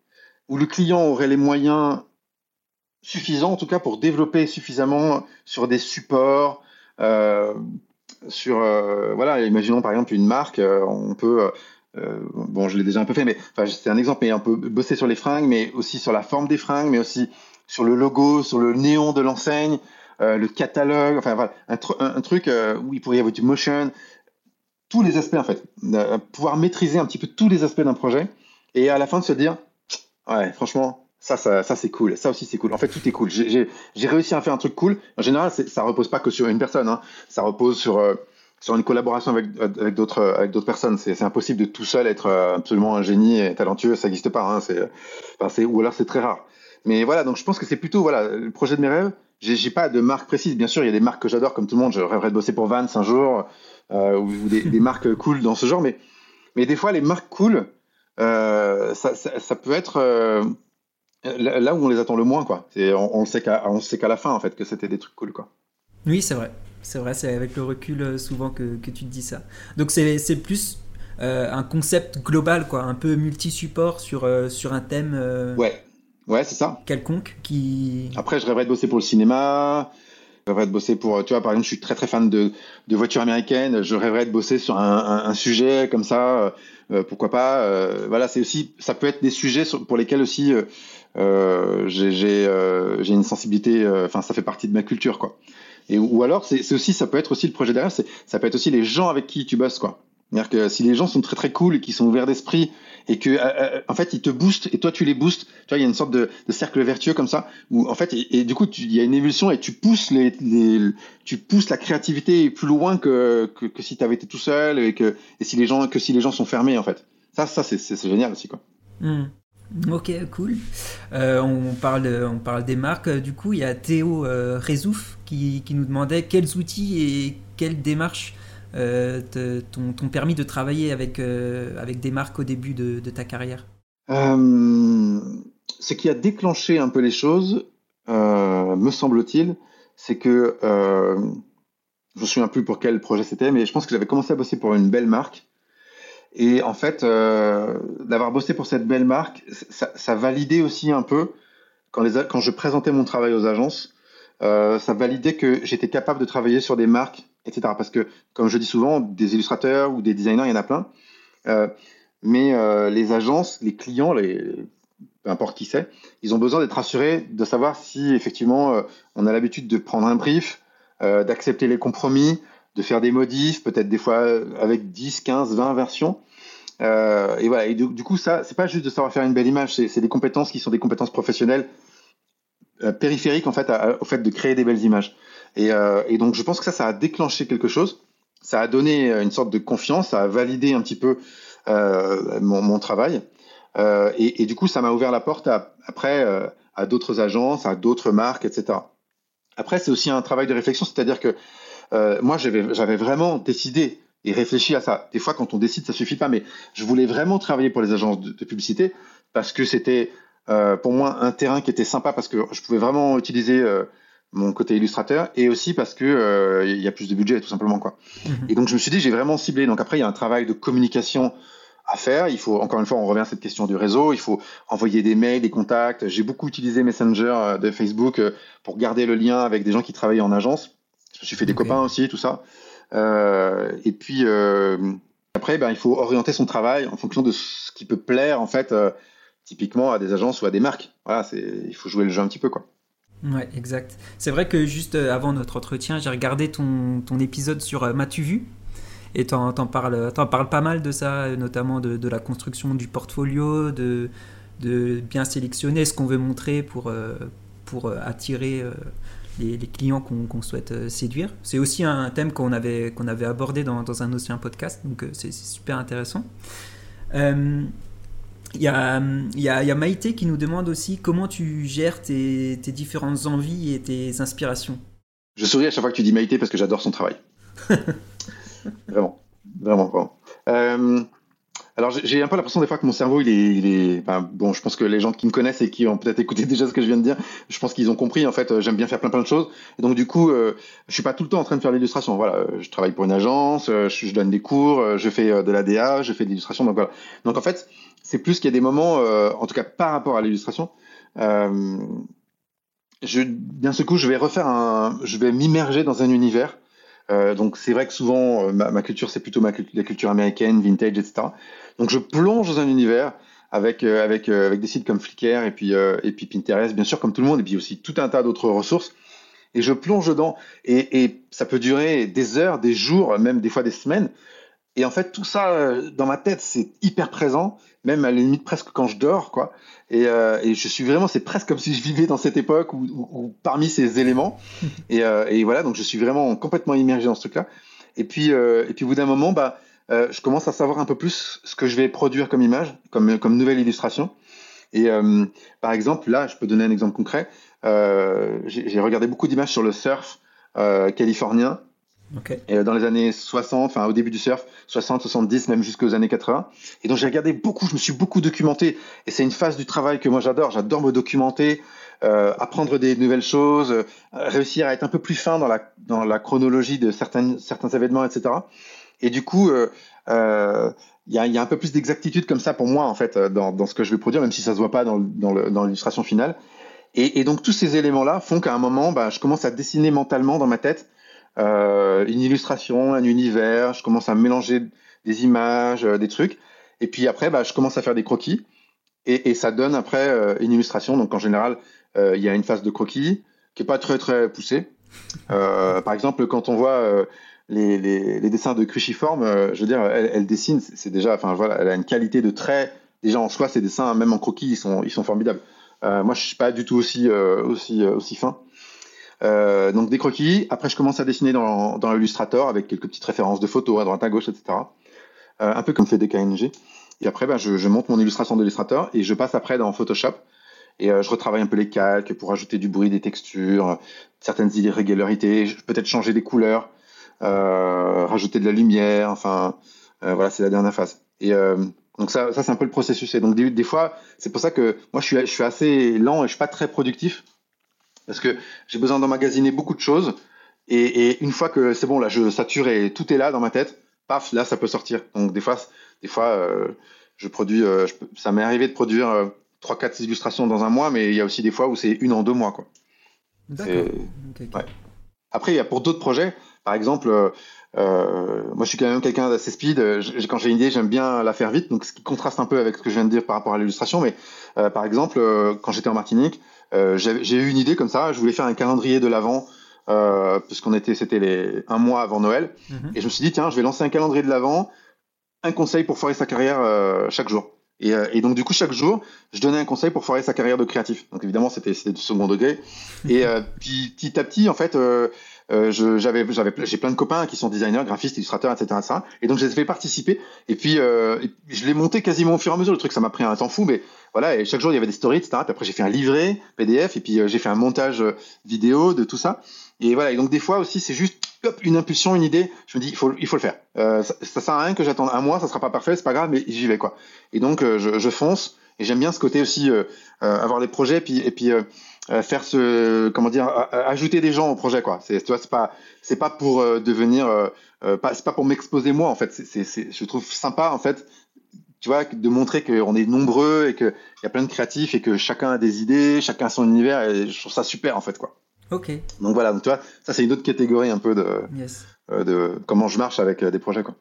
où le client aurait les moyens suffisants, en tout cas, pour développer suffisamment sur des supports, euh, sur, euh, voilà, imaginons par exemple une marque, euh, on peut, bon, je l'ai déjà un peu fait, mais enfin, c'est un exemple, mais on peut bosser sur les fringues, mais aussi sur la forme des fringues, mais aussi sur le logo, sur le néon de l'enseigne, le catalogue, enfin voilà, un, un truc où il pourrait y avoir du motion, tous les aspects en fait, pouvoir maîtriser un petit peu tous les aspects d'un projet et à la fin de se dire ouais franchement ça ça, ça c'est cool, ça aussi c'est cool. En fait tout est cool. J'ai réussi à faire un truc cool. En général ça repose pas que sur une personne, hein. ça repose sur euh, sur une collaboration avec avec d'autres avec d'autres personnes. C'est impossible de tout seul être euh, absolument un génie et talentueux, ça n'existe pas. Hein. Enfin, ou alors c'est très rare. Mais voilà donc je pense que c'est plutôt voilà le projet de mes rêves. J'ai pas de marque précise. Bien sûr il y a des marques que j'adore comme tout le monde. Je rêverais de bosser pour Vans un jour euh, ou, des, des, marques cool dans ce genre. Mais, mais des fois, les marques cool, ça, ça, ça, peut être euh, là où on les attend le moins. Quoi. On, on sait qu'à la fin, en fait, que c'était des trucs cool. Quoi. Oui, c'est vrai. C'est vrai, c'est avec le recul euh, souvent que, que tu te dis ça. Donc c'est plus euh, un concept global, quoi, un peu multi-support sur, euh, sur un thème. ouais, ouais, c'est ça. Quelconque qui. Après, je rêverais de bosser pour le cinéma. Je rêverais de bosser pour, tu vois, par exemple, je suis très très fan de, de voitures américaines. Je rêverais de bosser sur un, un, un sujet comme ça. Euh, pourquoi pas euh, Voilà, c'est aussi, ça peut être des sujets pour lesquels aussi euh, j'ai j'ai une sensibilité. Enfin, ça fait partie de ma culture, quoi. Et ou alors, c'est aussi, ça peut être aussi le projet derrière. Ça peut être aussi les gens avec qui tu bosses, quoi. C'est-à-dire que si les gens sont très très cool et qui sont ouverts d'esprit et que euh, euh, en fait ils te boostent et toi tu les boostes, tu vois il y a une sorte de, cercle vertueux comme ça où en fait et, du coup il y a une évolution et tu pousses les, tu pousses la créativité plus loin que que, que si tu avais été tout seul et que et si les gens que si les gens sont fermés en fait. Ça ça c'est génial aussi quoi. Mmh. Ok, cool. Euh, on, parle, on parle des marques. Du coup, il y a Théo euh, qui, qui, nous demandait quels outils et quelles démarches euh, t'ont permis de travailler avec, euh, avec des marques au début de, ta carrière euh, Ce qui a déclenché un peu les choses, me semble-t-il, c'est que je me souviens plus pour quel projet c'était, mais je pense que j'avais commencé à bosser pour une belle marque. Et en fait, d'avoir bossé pour cette belle marque, ça, validait aussi un peu, quand je présentais mon travail aux agences, ça validait que j'étais capable de travailler sur des marques etc. Parce que, comme je dis souvent, des illustrateurs ou des designers, il y en a plein. Euh, mais euh, les agences, les clients, les, peu importe qui c'est, ils ont besoin d'être assurés de savoir si effectivement euh, on a l'habitude de prendre un brief, d'accepter les compromis, de faire des modifs, peut-être des fois avec 10, 15, 20 versions. Et voilà. Et du, du coup, ça, c'est pas juste de savoir faire une belle image, c'est des compétences qui sont des compétences professionnelles périphériques en fait au fait de créer des belles images. Et, euh, et, donc je pense que ça, ça a déclenché quelque chose. Ça a donné une sorte de confiance, ça a validé un petit peu euh, mon, mon, travail. Euh, et, et, du coup, ça m'a ouvert la porte à, après euh, à d'autres agences, à d'autres marques, etc. Après, c'est aussi un travail de réflexion, c'est-à-dire que euh, moi, j'avais vraiment décidé et réfléchi à ça. Des fois, quand on décide, ça suffit pas, mais je voulais vraiment travailler pour les agences de, de publicité parce que c'était euh, pour moi un terrain qui était sympa parce que je pouvais vraiment utiliser euh, mon côté illustrateur et aussi parce que euh, il y a plus de budget tout simplement quoi. Mhm. Et donc je me suis dit j'ai vraiment ciblé. Donc après il y a un travail de communication à faire. Il faut encore une fois on revient à cette question du réseau. Il faut envoyer des mails, des contacts. J'ai beaucoup utilisé Messenger euh, de Facebook euh, pour garder le lien avec des gens qui travaillent en agence. Je me suis fait des copains aussi tout ça. Euh, et puis après ben il faut orienter son travail en fonction de ce qui peut plaire en fait typiquement à des agences ou à des marques. Voilà c'est il faut jouer le jeu un petit peu quoi. Ouais, exact. C'est vrai que juste avant notre entretien, j'ai regardé ton, ton épisode sur M'as-tu vu? Et tu en, parles, parles pas mal de ça, notamment de, de la construction du portfolio, de, de bien sélectionner ce qu'on veut montrer pour, pour attirer les, clients qu'on souhaite euh, séduire. C'est aussi un thème qu'on avait, qu'on avait abordé dans, dans, un ancien podcast, donc euh, c'est super intéressant. Euh, il y, a, y, a, y, a, Maïté qui nous demande aussi comment tu gères tes, tes, différentes envies et tes inspirations. Je souris à chaque fois que tu dis Maïté parce que j'adore son travail. vraiment, vraiment, vraiment. Alors j'ai un peu l'impression des fois que mon cerveau il est, il est bon je pense que les gens qui me connaissent et qui ont peut-être écouté déjà ce que je viens de dire, je pense qu'ils ont compris en fait euh, j'aime bien faire plein plein de choses et donc du coup euh, je suis pas tout le temps en train de faire l'illustration voilà euh, je travaille pour une agence, euh, je, donne des cours, je fais de la DA, je fais de l'illustration donc voilà donc en fait c'est plus qu'il y a des moments en tout cas par rapport à l'illustration je d'un ce coup je vais refaire un je vais m'immerger dans un univers euh, donc c'est vrai que souvent ma, ma culture c'est plutôt ma, la culture américaine, vintage, etc. Donc je plonge dans un univers avec euh, avec euh, avec des sites comme Flickr et puis euh, et puis Pinterest, bien sûr comme tout le monde, et puis aussi tout un tas d'autres ressources. Et je plonge dedans et ça peut durer des heures, des jours, même des fois des semaines. Et en fait, tout ça dans ma tête, c'est hyper présent, même à la limite presque quand je dors, quoi. Et, euh, et je suis vraiment, c'est presque comme si je vivais dans cette époque ou, ou, parmi ces éléments. et, euh, et, voilà, donc je suis vraiment complètement immergé dans ce truc-là. Et puis, euh, et puis au bout d'un moment, bah, euh, je commence à savoir un peu plus ce que je vais produire comme image, comme, comme nouvelle illustration. Et euh, par exemple, là, je peux donner un exemple concret. Euh, j'ai regardé beaucoup d'images sur le surf californien. Okay. Et dans les années 60, enfin au début du surf, 60, 70, même jusqu'aux années 80. Et donc j'ai regardé beaucoup, je me suis beaucoup documenté. Et c'est une phase du travail que moi j'adore. J'adore me documenter, euh, apprendre des nouvelles choses, euh, réussir à être un peu plus fin dans la, chronologie de certains, événements, etc. Et du coup, il euh, euh, y, a, un peu plus d'exactitude comme ça pour moi, en fait, dans, ce que je vais produire, même si ça se voit pas dans, l'illustration finale. Et, et, donc, tous ces éléments-là font qu'à un moment, bah, je commence à dessiner mentalement dans ma tête euh, une illustration, un univers, je commence à mélanger des images, euh, des trucs. Et puis après, bah, je commence à faire des croquis. Et, et ça donne après euh, une illustration. Donc en général, il y a une phase de croquis qui est pas très très poussée. par exemple, quand on voit les, les, les, dessins de Cruciforme, euh, je veux dire, elle, elle dessine, c'est déjà, enfin voilà, elle a une qualité de trait. Déjà en soi, ces dessins, même en croquis, ils sont, ils sont formidables. Euh, moi, je suis pas du tout aussi, euh, aussi, euh, aussi fin. Euh, donc des croquis. Après, je commence à dessiner dans, dans l'illustrator avec quelques petites références de photos à droite à gauche, etc. un peu comme fait DKNG. Et après, ben, je, monte mon illustration d'illustrateur et je passe après dans Photoshop et euh, je retravaille un peu les calques pour ajouter du bruit, des textures, certaines irrégularités, peut-être changer des couleurs, euh, rajouter de la lumière, enfin euh, voilà, c'est la dernière phase. Et euh, donc ça, ça c'est un peu le processus. Et donc des, des fois, c'est pour ça que moi je suis, je suis assez lent et je suis pas très productif parce que j'ai besoin d'emmagasiner beaucoup de choses. Et, et une fois que c'est bon, là, je sature et tout est là dans ma tête, paf, là, ça peut sortir. Donc des fois, des fois, euh, je produis, euh, je ça m'est arrivé de produire euh, trois, quatre illustrations dans un mois, mais il y a aussi des fois où c'est une en deux mois, quoi. D'accord. Okay, okay. Ouais. Après, il y a pour d'autres projets, par exemple, euh, moi je suis quand même quelqu'un d'assez speed. Je, quand j'ai une idée, j'aime bien la faire vite, donc ce qui contraste un peu avec ce que je viens de dire par rapport à l'illustration. Mais par exemple, quand j'étais en Martinique, euh, j'ai eu une idée comme ça. Je voulais faire un calendrier de l'avant. Euh, puisqu'on était, c'était les un mois avant Noël, -hmm. et je me suis dit tiens, je vais lancer un calendrier de l'avant, un conseil pour foirer sa carrière chaque jour. Et, et, donc du coup chaque jour, je donnais un conseil pour foirer sa carrière de créatif. Donc évidemment c'était du second degré. Et puis petit à petit en fait, euh, j'avais, j'avais, j'ai plein de copains qui sont designers, graphistes, illustrateurs, etc., etc. Et donc, je les ai fait participer. Et puis, euh, je l'ai monté quasiment au fur et à mesure. Le truc, ça m'a pris un temps fou, mais voilà. Et chaque jour, il y avait des stories, etc. Puis après, j'ai fait un livret PDF, et puis euh, j'ai fait un montage euh, vidéo de tout ça. Et voilà. Et donc, des fois aussi, c'est juste hop, une impulsion, une idée. Je me dis, il faut, il faut le faire. Ça, ça sert à rien que j'attende un mois, ça sera pas parfait, c'est pas grave, mais j'y vais quoi. Et donc, je, je fonce. Et j'aime bien ce côté aussi, avoir des projets, puis et puis faire ce comment dire ajouter des gens au projet quoi. C'est tu vois c'est pas c'est pas pour euh, devenir euh, euh, pas c'est pas pour m'exposer moi en fait. C'est c'est je trouve sympa en fait tu vois de montrer qu'on est nombreux et que il y a plein de créatifs et que chacun a des idées chacun a son univers et je trouve ça super en fait quoi. Ok. Donc voilà donc tu vois ça c'est une autre catégorie un peu de yes. euh, de comment je marche avec des projets quoi.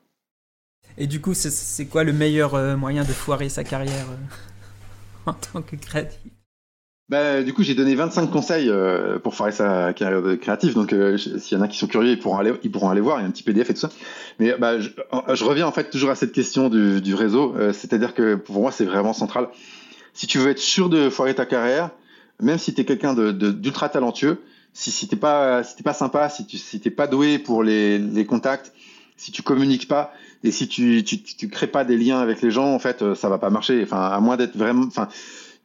Et du coup c'est quoi le meilleur moyen de foirer sa carrière en tant que créatif? Bah, du coup, j'ai donné 25 conseils euh, pour faire sa carrière de créatif. Donc, euh, s'il y en a qui sont curieux, ils pourront aller, voir. Il y a un petit PDF et tout ça. Mais bah, je, reviens en fait toujours à cette question du, réseau. Euh, c'est-à-dire que pour moi, c'est vraiment central. Si tu veux être sûr de foirer ta carrière, même si tu es quelqu'un d'ultra talentueux, si, si t'es pas sympa, si tu si pas doué pour les, contacts, si tu communiques pas et si tu, tu tu crées pas des liens avec les gens, en fait, ça va pas marcher. Enfin, à moins d'être vraiment,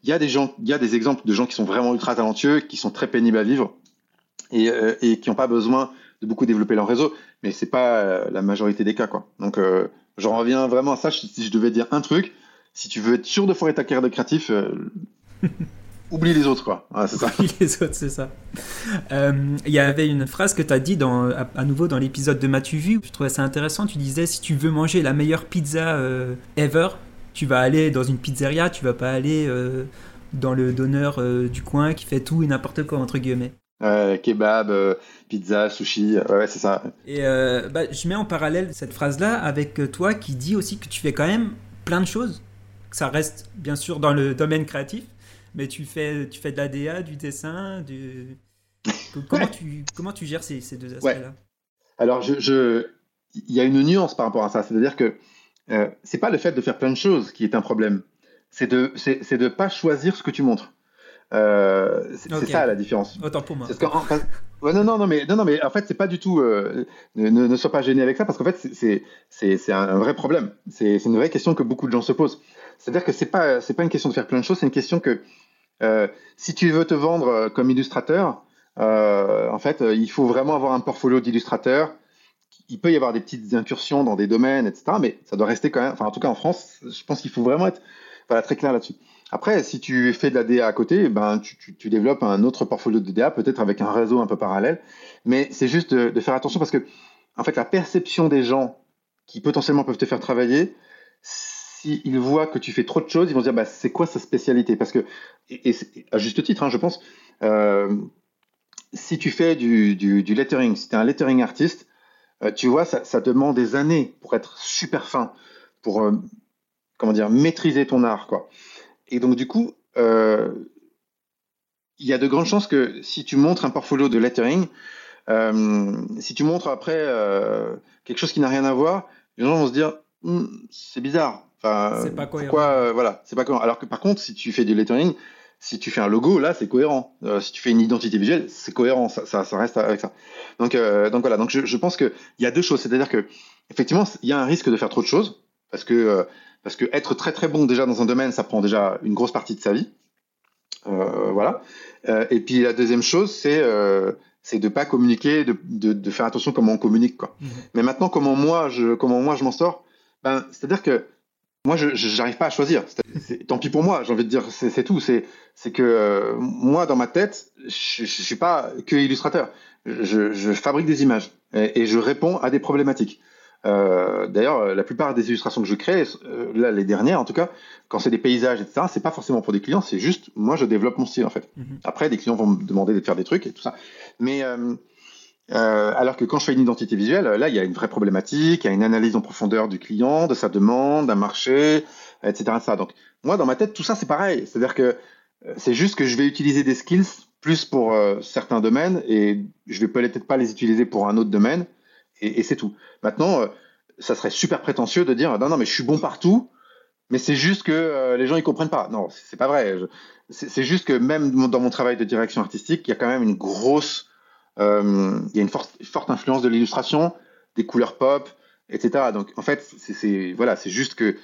il y a des gens, il y a des exemples de gens qui sont vraiment ultra talentueux, qui sont très pénibles à vivre et, euh, et qui n'ont pas besoin de beaucoup développer leur réseau, mais c'est pas euh, la majorité des cas, quoi. Donc, euh, j'en reviens vraiment à ça. Si je devais dire un truc, si tu veux être sûr de foirer ta carrière de créatif, oublie les autres, quoi. c'est ça. Oublie les autres, c'est ça. Il y avait une phrase que tu as dit dans, à, nouveau dans l'épisode de Mathieu Vu, je trouvais ça intéressant. Tu disais si tu veux manger la meilleure pizza ever, tu vas aller dans une pizzeria, tu vas pas aller euh, dans le donneur euh, du coin qui fait tout et n'importe quoi, entre guillemets. kebab, euh, pizza, sushi, ouais, c'est ça. Et bah, je mets en parallèle cette phrase-là avec toi qui dit aussi que tu fais quand même plein de choses. Ça reste bien sûr dans le domaine créatif, mais tu fais, tu fais de la DA, du dessin, du... comment, tu, comment tu gères ces, ces deux aspects-là? Alors, je, je, il y a une nuance par rapport à ça. C'est-à-dire que euh, c'est pas le fait de faire plein de choses qui est un problème. C'est de c'est de pas choisir ce que tu montres. Euh, c'est ça la différence. Autant pour moi. non, non, non, mais non, non, mais en fait, c'est pas du tout. Euh, ne, ne, sois pas gêné avec ça parce qu'en fait, c'est un vrai problème. C'est une vraie question que beaucoup de gens se posent. C'est-à-dire que c'est pas c'est pas une question de faire plein de choses, c'est une question que euh, si tu veux te vendre comme illustrateur, en fait, il faut vraiment avoir un portfolio d'illustrateur il peut y avoir des petites incursions dans des domaines, etc. Mais ça doit rester quand même. Enfin, en tout cas, en France, je pense qu'il faut vraiment être très clair là-dessus. Après, si tu fais de la DA à côté, ben, tu, développes un autre portfolio de DA, peut-être avec un réseau un peu parallèle. Mais c'est juste de, faire attention parce que, en fait, la perception des gens qui potentiellement peuvent te faire travailler, s'ils voient que tu fais trop de choses, ils vont se dire, bah, c'est quoi sa spécialité? Parce que, à juste titre, hein, je pense, euh, si tu fais du, du, du lettering, si tu es un lettering artiste, euh, tu vois, ça, ça, demande des années pour être super fin, pour euh, comment dire maîtriser ton art, quoi. Et donc du coup, euh, il y a de grandes chances que si tu montres un portfolio de lettering, si tu montres après quelque chose qui n'a rien à voir, les gens vont se dire hm, c'est bizarre. Enfin, c'est pas cohérent. Pourquoi, voilà, c'est pas cohérent. Alors que par contre, si tu fais du lettering, si tu fais un logo, là, c'est cohérent. Euh, si tu fais une identité visuelle, c'est cohérent. Ça, ça, ça, reste avec ça. Donc, euh, donc voilà. Donc, je, je pense qu'il y a deux choses. C'est-à-dire que, effectivement, il y a un risque de faire trop de choses parce que, euh, parce que être très très bon déjà dans un domaine, ça prend déjà une grosse partie de sa vie. Voilà. et puis la deuxième chose, c'est c'est de pas communiquer, de, de, de, faire attention comment on communique, quoi. Mmh. Mais maintenant, comment moi je comment moi je m'en sors? Ben, c'est-à-dire que moi, je n'arrive pas à choisir. tant pis pour moi, j'ai envie de dire, c'est tout. C'est que euh, moi, dans ma tête, je, je suis pas que illustrateur. Je, je fabrique des images et, et, je réponds à des problématiques. Euh, D'ailleurs, la plupart des illustrations que je crée, euh, là, les dernières en tout cas, quand c'est des paysages, etc., c'est pas forcément pour des clients, c'est juste moi, je développe mon style en fait. Mm-hmm. Après, des clients vont me demander de faire des trucs et tout ça. Mais euh, alors que quand je fais une identité visuelle, là, il y a une vraie problématique, il y a une analyse en profondeur du client, de sa demande, d'un marché, etc., etc. Donc, moi, dans ma tête, tout ça, c'est pareil. C'est-à-dire que euh, c'est juste que je vais utiliser des skills plus pour euh, certains domaines et je vais peut-être pas les utiliser pour un autre domaine et, et c'est tout. Maintenant, euh, ça serait super prétentieux de dire non, non, mais je suis bon partout, mais c'est juste que les gens ils comprennent pas. Non, c'est pas vrai. C'est juste que même dans mon travail de direction artistique, il y a quand même une grosse euh, il y a une forte, forte influence de l'illustration, des couleurs pop, etc. Donc en fait, c'est voilà, c'est juste que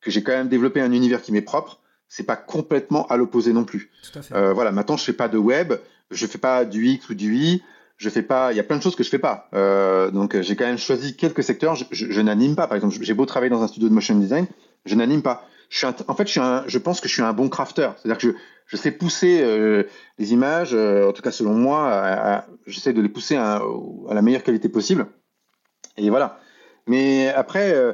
que j'ai quand même développé un univers qui m'est propre. C'est pas complètement à l'opposé non plus. Tout à fait. Euh, voilà, maintenant je fais pas de web, je fais pas du X ou du Y, je fais pas. Il y a plein de choses que je fais pas. Euh, donc j'ai quand même choisi quelques secteurs. Je, je, je n'anime pas. Par exemple, j'ai beau travailler dans un studio de motion design, je n'anime pas. Je suis un, en fait, je suis un, je pense que je suis un bon crafter. C'est-à-dire que je, je sais pousser euh, les images, euh, en tout cas selon moi, j'essaie de les pousser à, à, la meilleure qualité possible. Et voilà. Mais après, euh,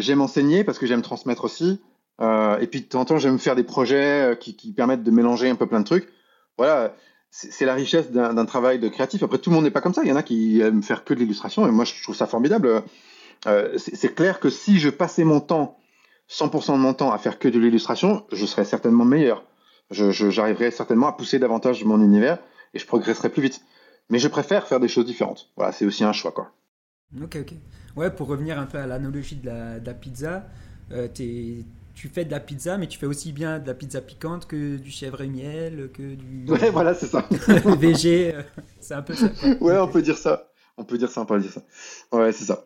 j'aime enseigner parce que j'aime transmettre aussi. et puis de temps en temps, j'aime faire des projets qui, qui, permettent de mélanger un peu plein de trucs. Voilà, c'est la richesse d'un travail de créatif. Après, tout le monde n'est pas comme ça. Il y en a qui aiment faire que de l'illustration, et moi, je trouve ça formidable. c'est clair que si je passais mon temps, 100% de mon temps à faire que de l'illustration, je serais certainement meilleur. j'arriverai certainement à pousser davantage mon univers et je progresserai plus vite. Mais je préfère faire des choses différentes. Voilà, c'est aussi un choix, quoi. Ok, ok. Ouais, pour revenir un peu à l'analogie de la, pizza, euh, tu fais de la pizza, mais tu fais aussi bien de la pizza piquante que du chèvre et miel, que du. Ouais, voilà, c'est ça. VG, euh, c'est un peu ça. Ouais, on peut dire ça. On peut dire ça, on peut dire ça. Ouais, c'est ça.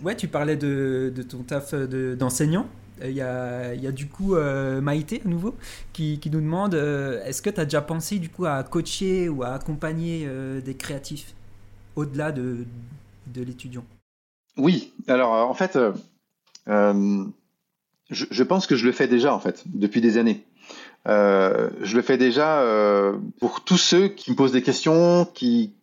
Ouais, tu parlais de, de ton taf d'enseignant. Il y, a, il y, a, du coup euh, Maïté à nouveau qui, nous demande est-ce que tu as déjà pensé du coup à coacher ou à accompagner des créatifs au-delà de, l'étudiant? Oui, alors euh, en fait, euh, euh, je, pense que je le fais déjà en fait depuis des années. je le fais déjà pour tous ceux qui me posent des questions, qui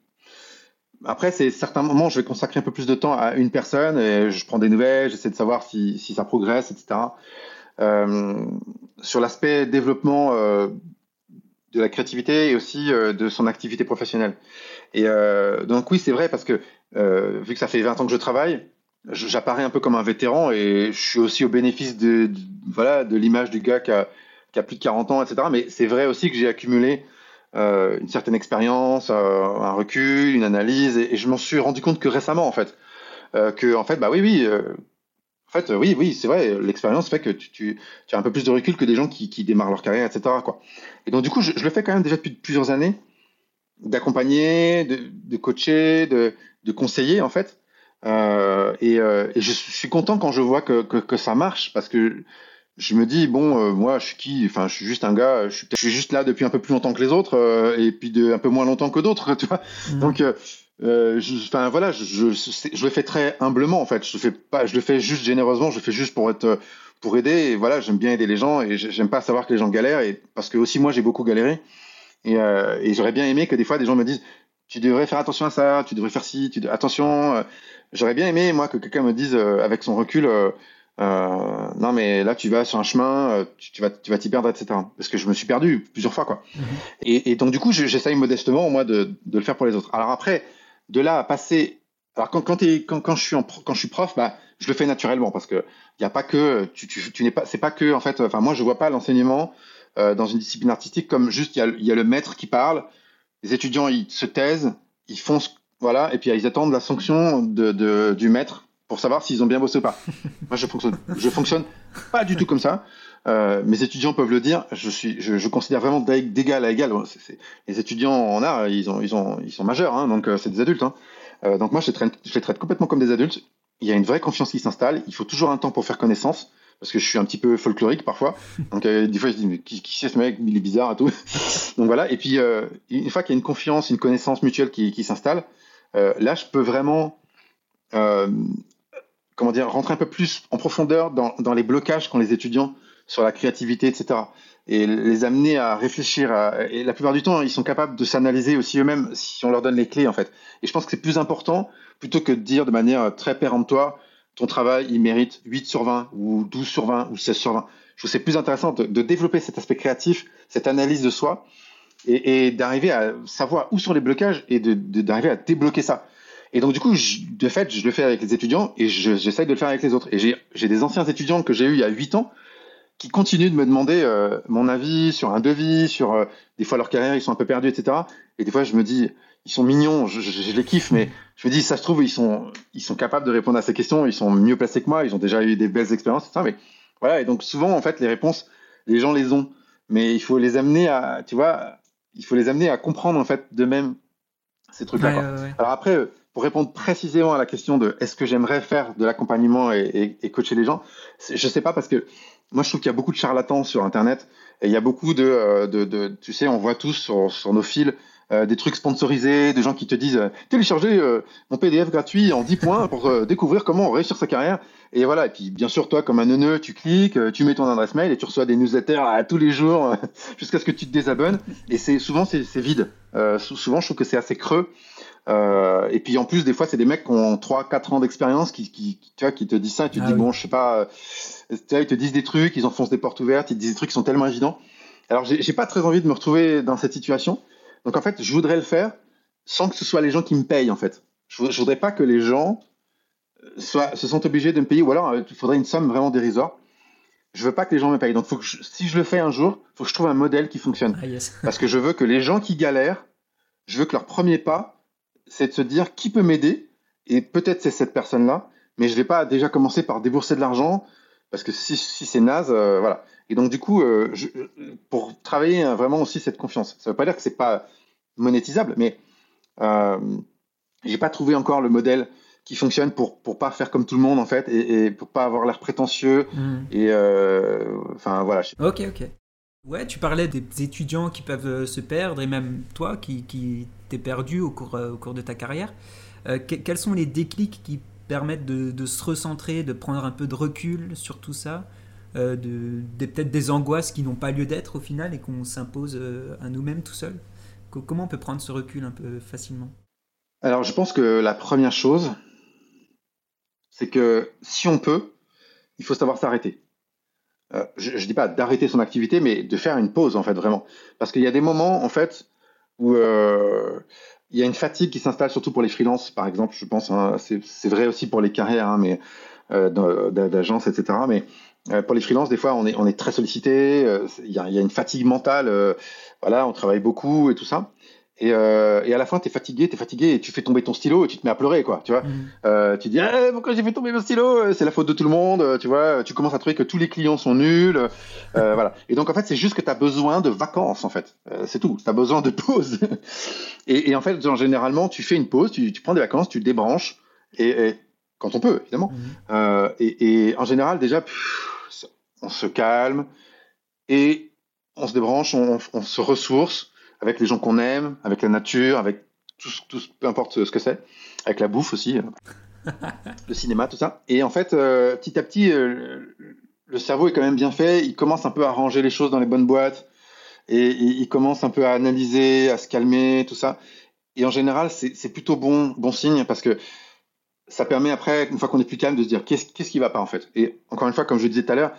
après, c'est certains moments, je vais consacrer un peu plus de temps à une personne et je prends des nouvelles, j'essaie de savoir si, si, ça progresse, etc. sur l'aspect développement de la créativité et aussi de son activité professionnelle. Et donc oui, c'est vrai parce que euh, vu que ça fait 20 ans que je travaille, j'apparais un peu comme un vétéran et je suis aussi au bénéfice de, voilà de l'image du gars qui a, plus de 40 ans, etc. Mais c'est vrai aussi que j'ai accumulé euh, une certaine expérience, euh, un recul, une analyse, et, je m'en suis rendu compte que récemment, en fait, euh, que en fait, bah oui, oui. En fait, oui, oui, c'est vrai. L'expérience fait que tu, as un peu plus de recul que des gens qui, démarrent leur carrière, etc. Quoi. Et donc, du coup, je, le fais quand même déjà depuis plusieurs années, d'accompagner, de, coacher, de, conseiller en fait. Et, je suis content quand je vois que, ça marche parce que je me dis bon euh, moi je suis qui enfin je suis juste un gars je suis, je suis juste là depuis un peu plus longtemps que les autres euh, et puis de un peu moins longtemps que d'autres tu vois mmh. donc enfin voilà je, je, je, le fais très humblement en fait je fais pas je le fais juste généreusement je le fais juste pour être pour aider et voilà j'aime bien aider les gens et j'aime pas savoir que les gens galèrent et parce que aussi moi j'ai beaucoup galéré et, et j'aurais bien aimé que des fois des gens me disent tu devrais faire attention à ça, tu devrais faire ci, tu attention. Euh, j'aurais bien aimé moi que quelqu'un me dise euh, avec son recul, euh, non mais là tu vas sur un chemin, tu, vas tu vas t'y perdre, etc. Parce que je me suis perdu plusieurs fois quoi. Mhm. Et, donc du coup j'essaye modestement moi de, de, le faire pour les autres. Alors après de là à passer, alors quand quand, quand, quand je suis en, quand je suis prof, bah je le fais naturellement parce que il y a pas que tu, tu, tu n'es pas c'est pas que en fait enfin moi je vois pas l'enseignement dans une discipline artistique comme juste il y a, y a le maître qui parle les étudiants ils se taisent, ils font voilà, et puis ils attendent la sanction de, de, du maître pour savoir s'ils ont bien bossé ou pas. Moi, je fonctionne, je fonctionne pas du tout comme ça. Euh, mes étudiants peuvent le dire. Je suis, je, je considère vraiment d'égal à égal. les étudiants en art, ils ont, ils ont, ils sont majeurs, hein, donc euh, c'est des adultes. Hein. Euh, donc moi, je les, traite, je les traite complètement comme des adultes. Il y a une vraie confiance qui s'installe. Il faut toujours un temps pour faire connaissance parce que je suis un petit peu folklorique parfois. Donc euh, des fois je dis mais qui, qui c'est ce mec, il est bizarre et tout. Donc voilà. Et puis euh, une fois qu'il y a une confiance, une connaissance mutuelle qui, qui s'installe, euh, là je peux vraiment comment dire rentrer un peu plus en profondeur dans, les blocages qu'ont les étudiants sur la créativité, etc. Et les amener à réfléchir. Et la plupart du temps, ils sont capables de s'analyser aussi eux-mêmes si on leur donne les clés en fait. Et je pense que c'est plus important plutôt que de dire de manière très péremptoire ton travail, il mérite 8 sur 20 ou 12 sur 20 ou 16 sur 20. Je trouve c'est plus intéressant de, développer cet aspect créatif, cette analyse de soi et, et d'arriver à savoir où sont les blocages et d'arriver à débloquer ça. Et donc, du coup, je, de fait, je le fais avec les étudiants et j'essaye de le faire avec les autres. Et j'ai des anciens étudiants que j'ai eu il y a 8 ans qui continuent de me demander euh, mon avis sur un devis, sur euh, des fois leur carrière, ils sont un peu perdus, etc. Et des fois, je me dis, ils sont mignons, je, je, je, les kiffe, mais je me dis, ça se trouve, ils sont, ils sont capables de répondre à ces questions, ils sont mieux placés que moi, ils ont déjà eu des belles expériences, etc. Mais voilà, et donc souvent, en fait, les réponses, les gens les ont, mais il faut les amener à, tu vois, il faut les amener à comprendre en fait d'eux-mêmes ces trucs-là. Ouais, ouais, ouais. Alors après, pour répondre précisément à la question de est-ce que j'aimerais faire de l'accompagnement et, et, et, coacher les gens, je sais pas parce que moi je trouve qu'il y a beaucoup de charlatans sur Internet et il y a beaucoup de, euh, de, de tu sais, on voit tous sur, sur nos fils euh, des trucs sponsorisés, des gens qui te disent euh, téléchargez euh, mon PDF gratuit en 10 points pour euh, découvrir comment réussir sa carrière. Et voilà, et puis bien sûr, toi, comme un neuneu, tu cliques, tu mets ton adresse mail et tu reçois des newsletters à tous les jours jusqu'à ce que tu te désabonnes. Et c'est souvent c'est vide. souvent, je trouve que c'est assez creux. Et puis en plus, des fois, c'est des mecs qui ont 3-4 ans d'expérience qui, qui, tu vois, qui te disent ça et tu te ah dis, bon, je sais pas, tu vois, ils te disent des trucs, ils enfoncent des portes ouvertes, ils te disent des trucs qui sont tellement évidents. Alors, j'ai pas très envie de me retrouver dans cette situation. Donc en fait, je voudrais le faire sans que ce soit les gens qui me payent en fait. Je, je voudrais pas que les gens euh, soient, se sentent obligés de me payer ou alors euh, il faudrait une somme vraiment dérisoire. je veux pas que les gens me payent. Donc, faut que si je le fais un jour, faut que je trouve un modèle qui fonctionne. Ah, Parce que je veux que les gens qui galèrent, je veux que leur premier pas, c'est de se dire qui peut m'aider. Et peut-être c'est cette personne-là, mais je vais pas déjà commencer par débourser de l'argent parce que si, si c'est naze, euh, voilà. Et donc du coup, euh, je, pour travailler vraiment aussi cette confiance, ça veut pas dire que c'est pas monétisable, mais euh, j'ai pas trouvé encore le modèle qui fonctionne pour pour pas faire comme tout le monde en fait et, et pour pas avoir l'air prétentieux hmm. et euh, enfin voilà. Ok ok. Ouais, tu parlais des étudiants qui peuvent se perdre et même toi qui, qui t'es perdu au cours, au cours de ta carrière. quels sont les déclics qui permettent de, se recentrer, de prendre un peu de recul sur tout ça, de, de peut-être des angoisses qui n'ont pas lieu d'être au final et qu'on s'impose à nous-mêmes tout seul Comment on peut prendre ce recul un peu facilement? Alors, je pense que la première chose, c'est que si on peut, il faut savoir s'arrêter. Euh, je ne dis pas d'arrêter son activité, mais de faire une pause, en fait, vraiment. Parce qu'il y a des moments, en fait, où euh, il y a une fatigue qui s'installe, surtout pour les freelances, par exemple, je pense. Hein, c'est vrai aussi pour les carrières, hein, mais euh, d'agences, etc. Mais pour les freelances, des fois, on est, on est très sollicité, il y, a, une fatigue mentale, voilà, on travaille beaucoup et tout ça. Et, euh, et, à la fin, tu es fatigué, tu es fatigué et tu fais tomber ton stylo et tu te mets à pleurer, quoi. Tu vois, mm. euh, tu dis ah, pourquoi j'ai fait tomber mon stylo? C'est la faute de tout le monde. Tu vois, tu commences à trouver que tous les clients sont nuls. Euh, voilà. Et donc en fait, c'est juste que tu as besoin de vacances, en fait. Euh, c'est tout. Tu as besoin de pause. et, et, en fait, genre, généralement, tu fais une pause, tu, tu prends des vacances, tu débranches et, et quand on peut, évidemment. Mm. Euh, et, en général, déjà, on se calme et on se débranche, on, on se ressource avec les gens qu'on aime, avec la nature, avec tout, tout, peu importe ce que c'est, avec la bouffe aussi, euh, le cinéma, tout ça. Et en fait, euh, petit à petit, euh, le cerveau est quand même bien fait. Il commence un peu à ranger les choses dans les bonnes boîtes et, il commence un peu à analyser, à se calmer, tout ça. Et en général, c'est plutôt bon, bon signe parce que ça permet après, une fois qu'on est plus calme, de se dire qu'est-ce qu'est-ce qui va pas en fait. Et encore une fois, comme je disais tout à l'heure,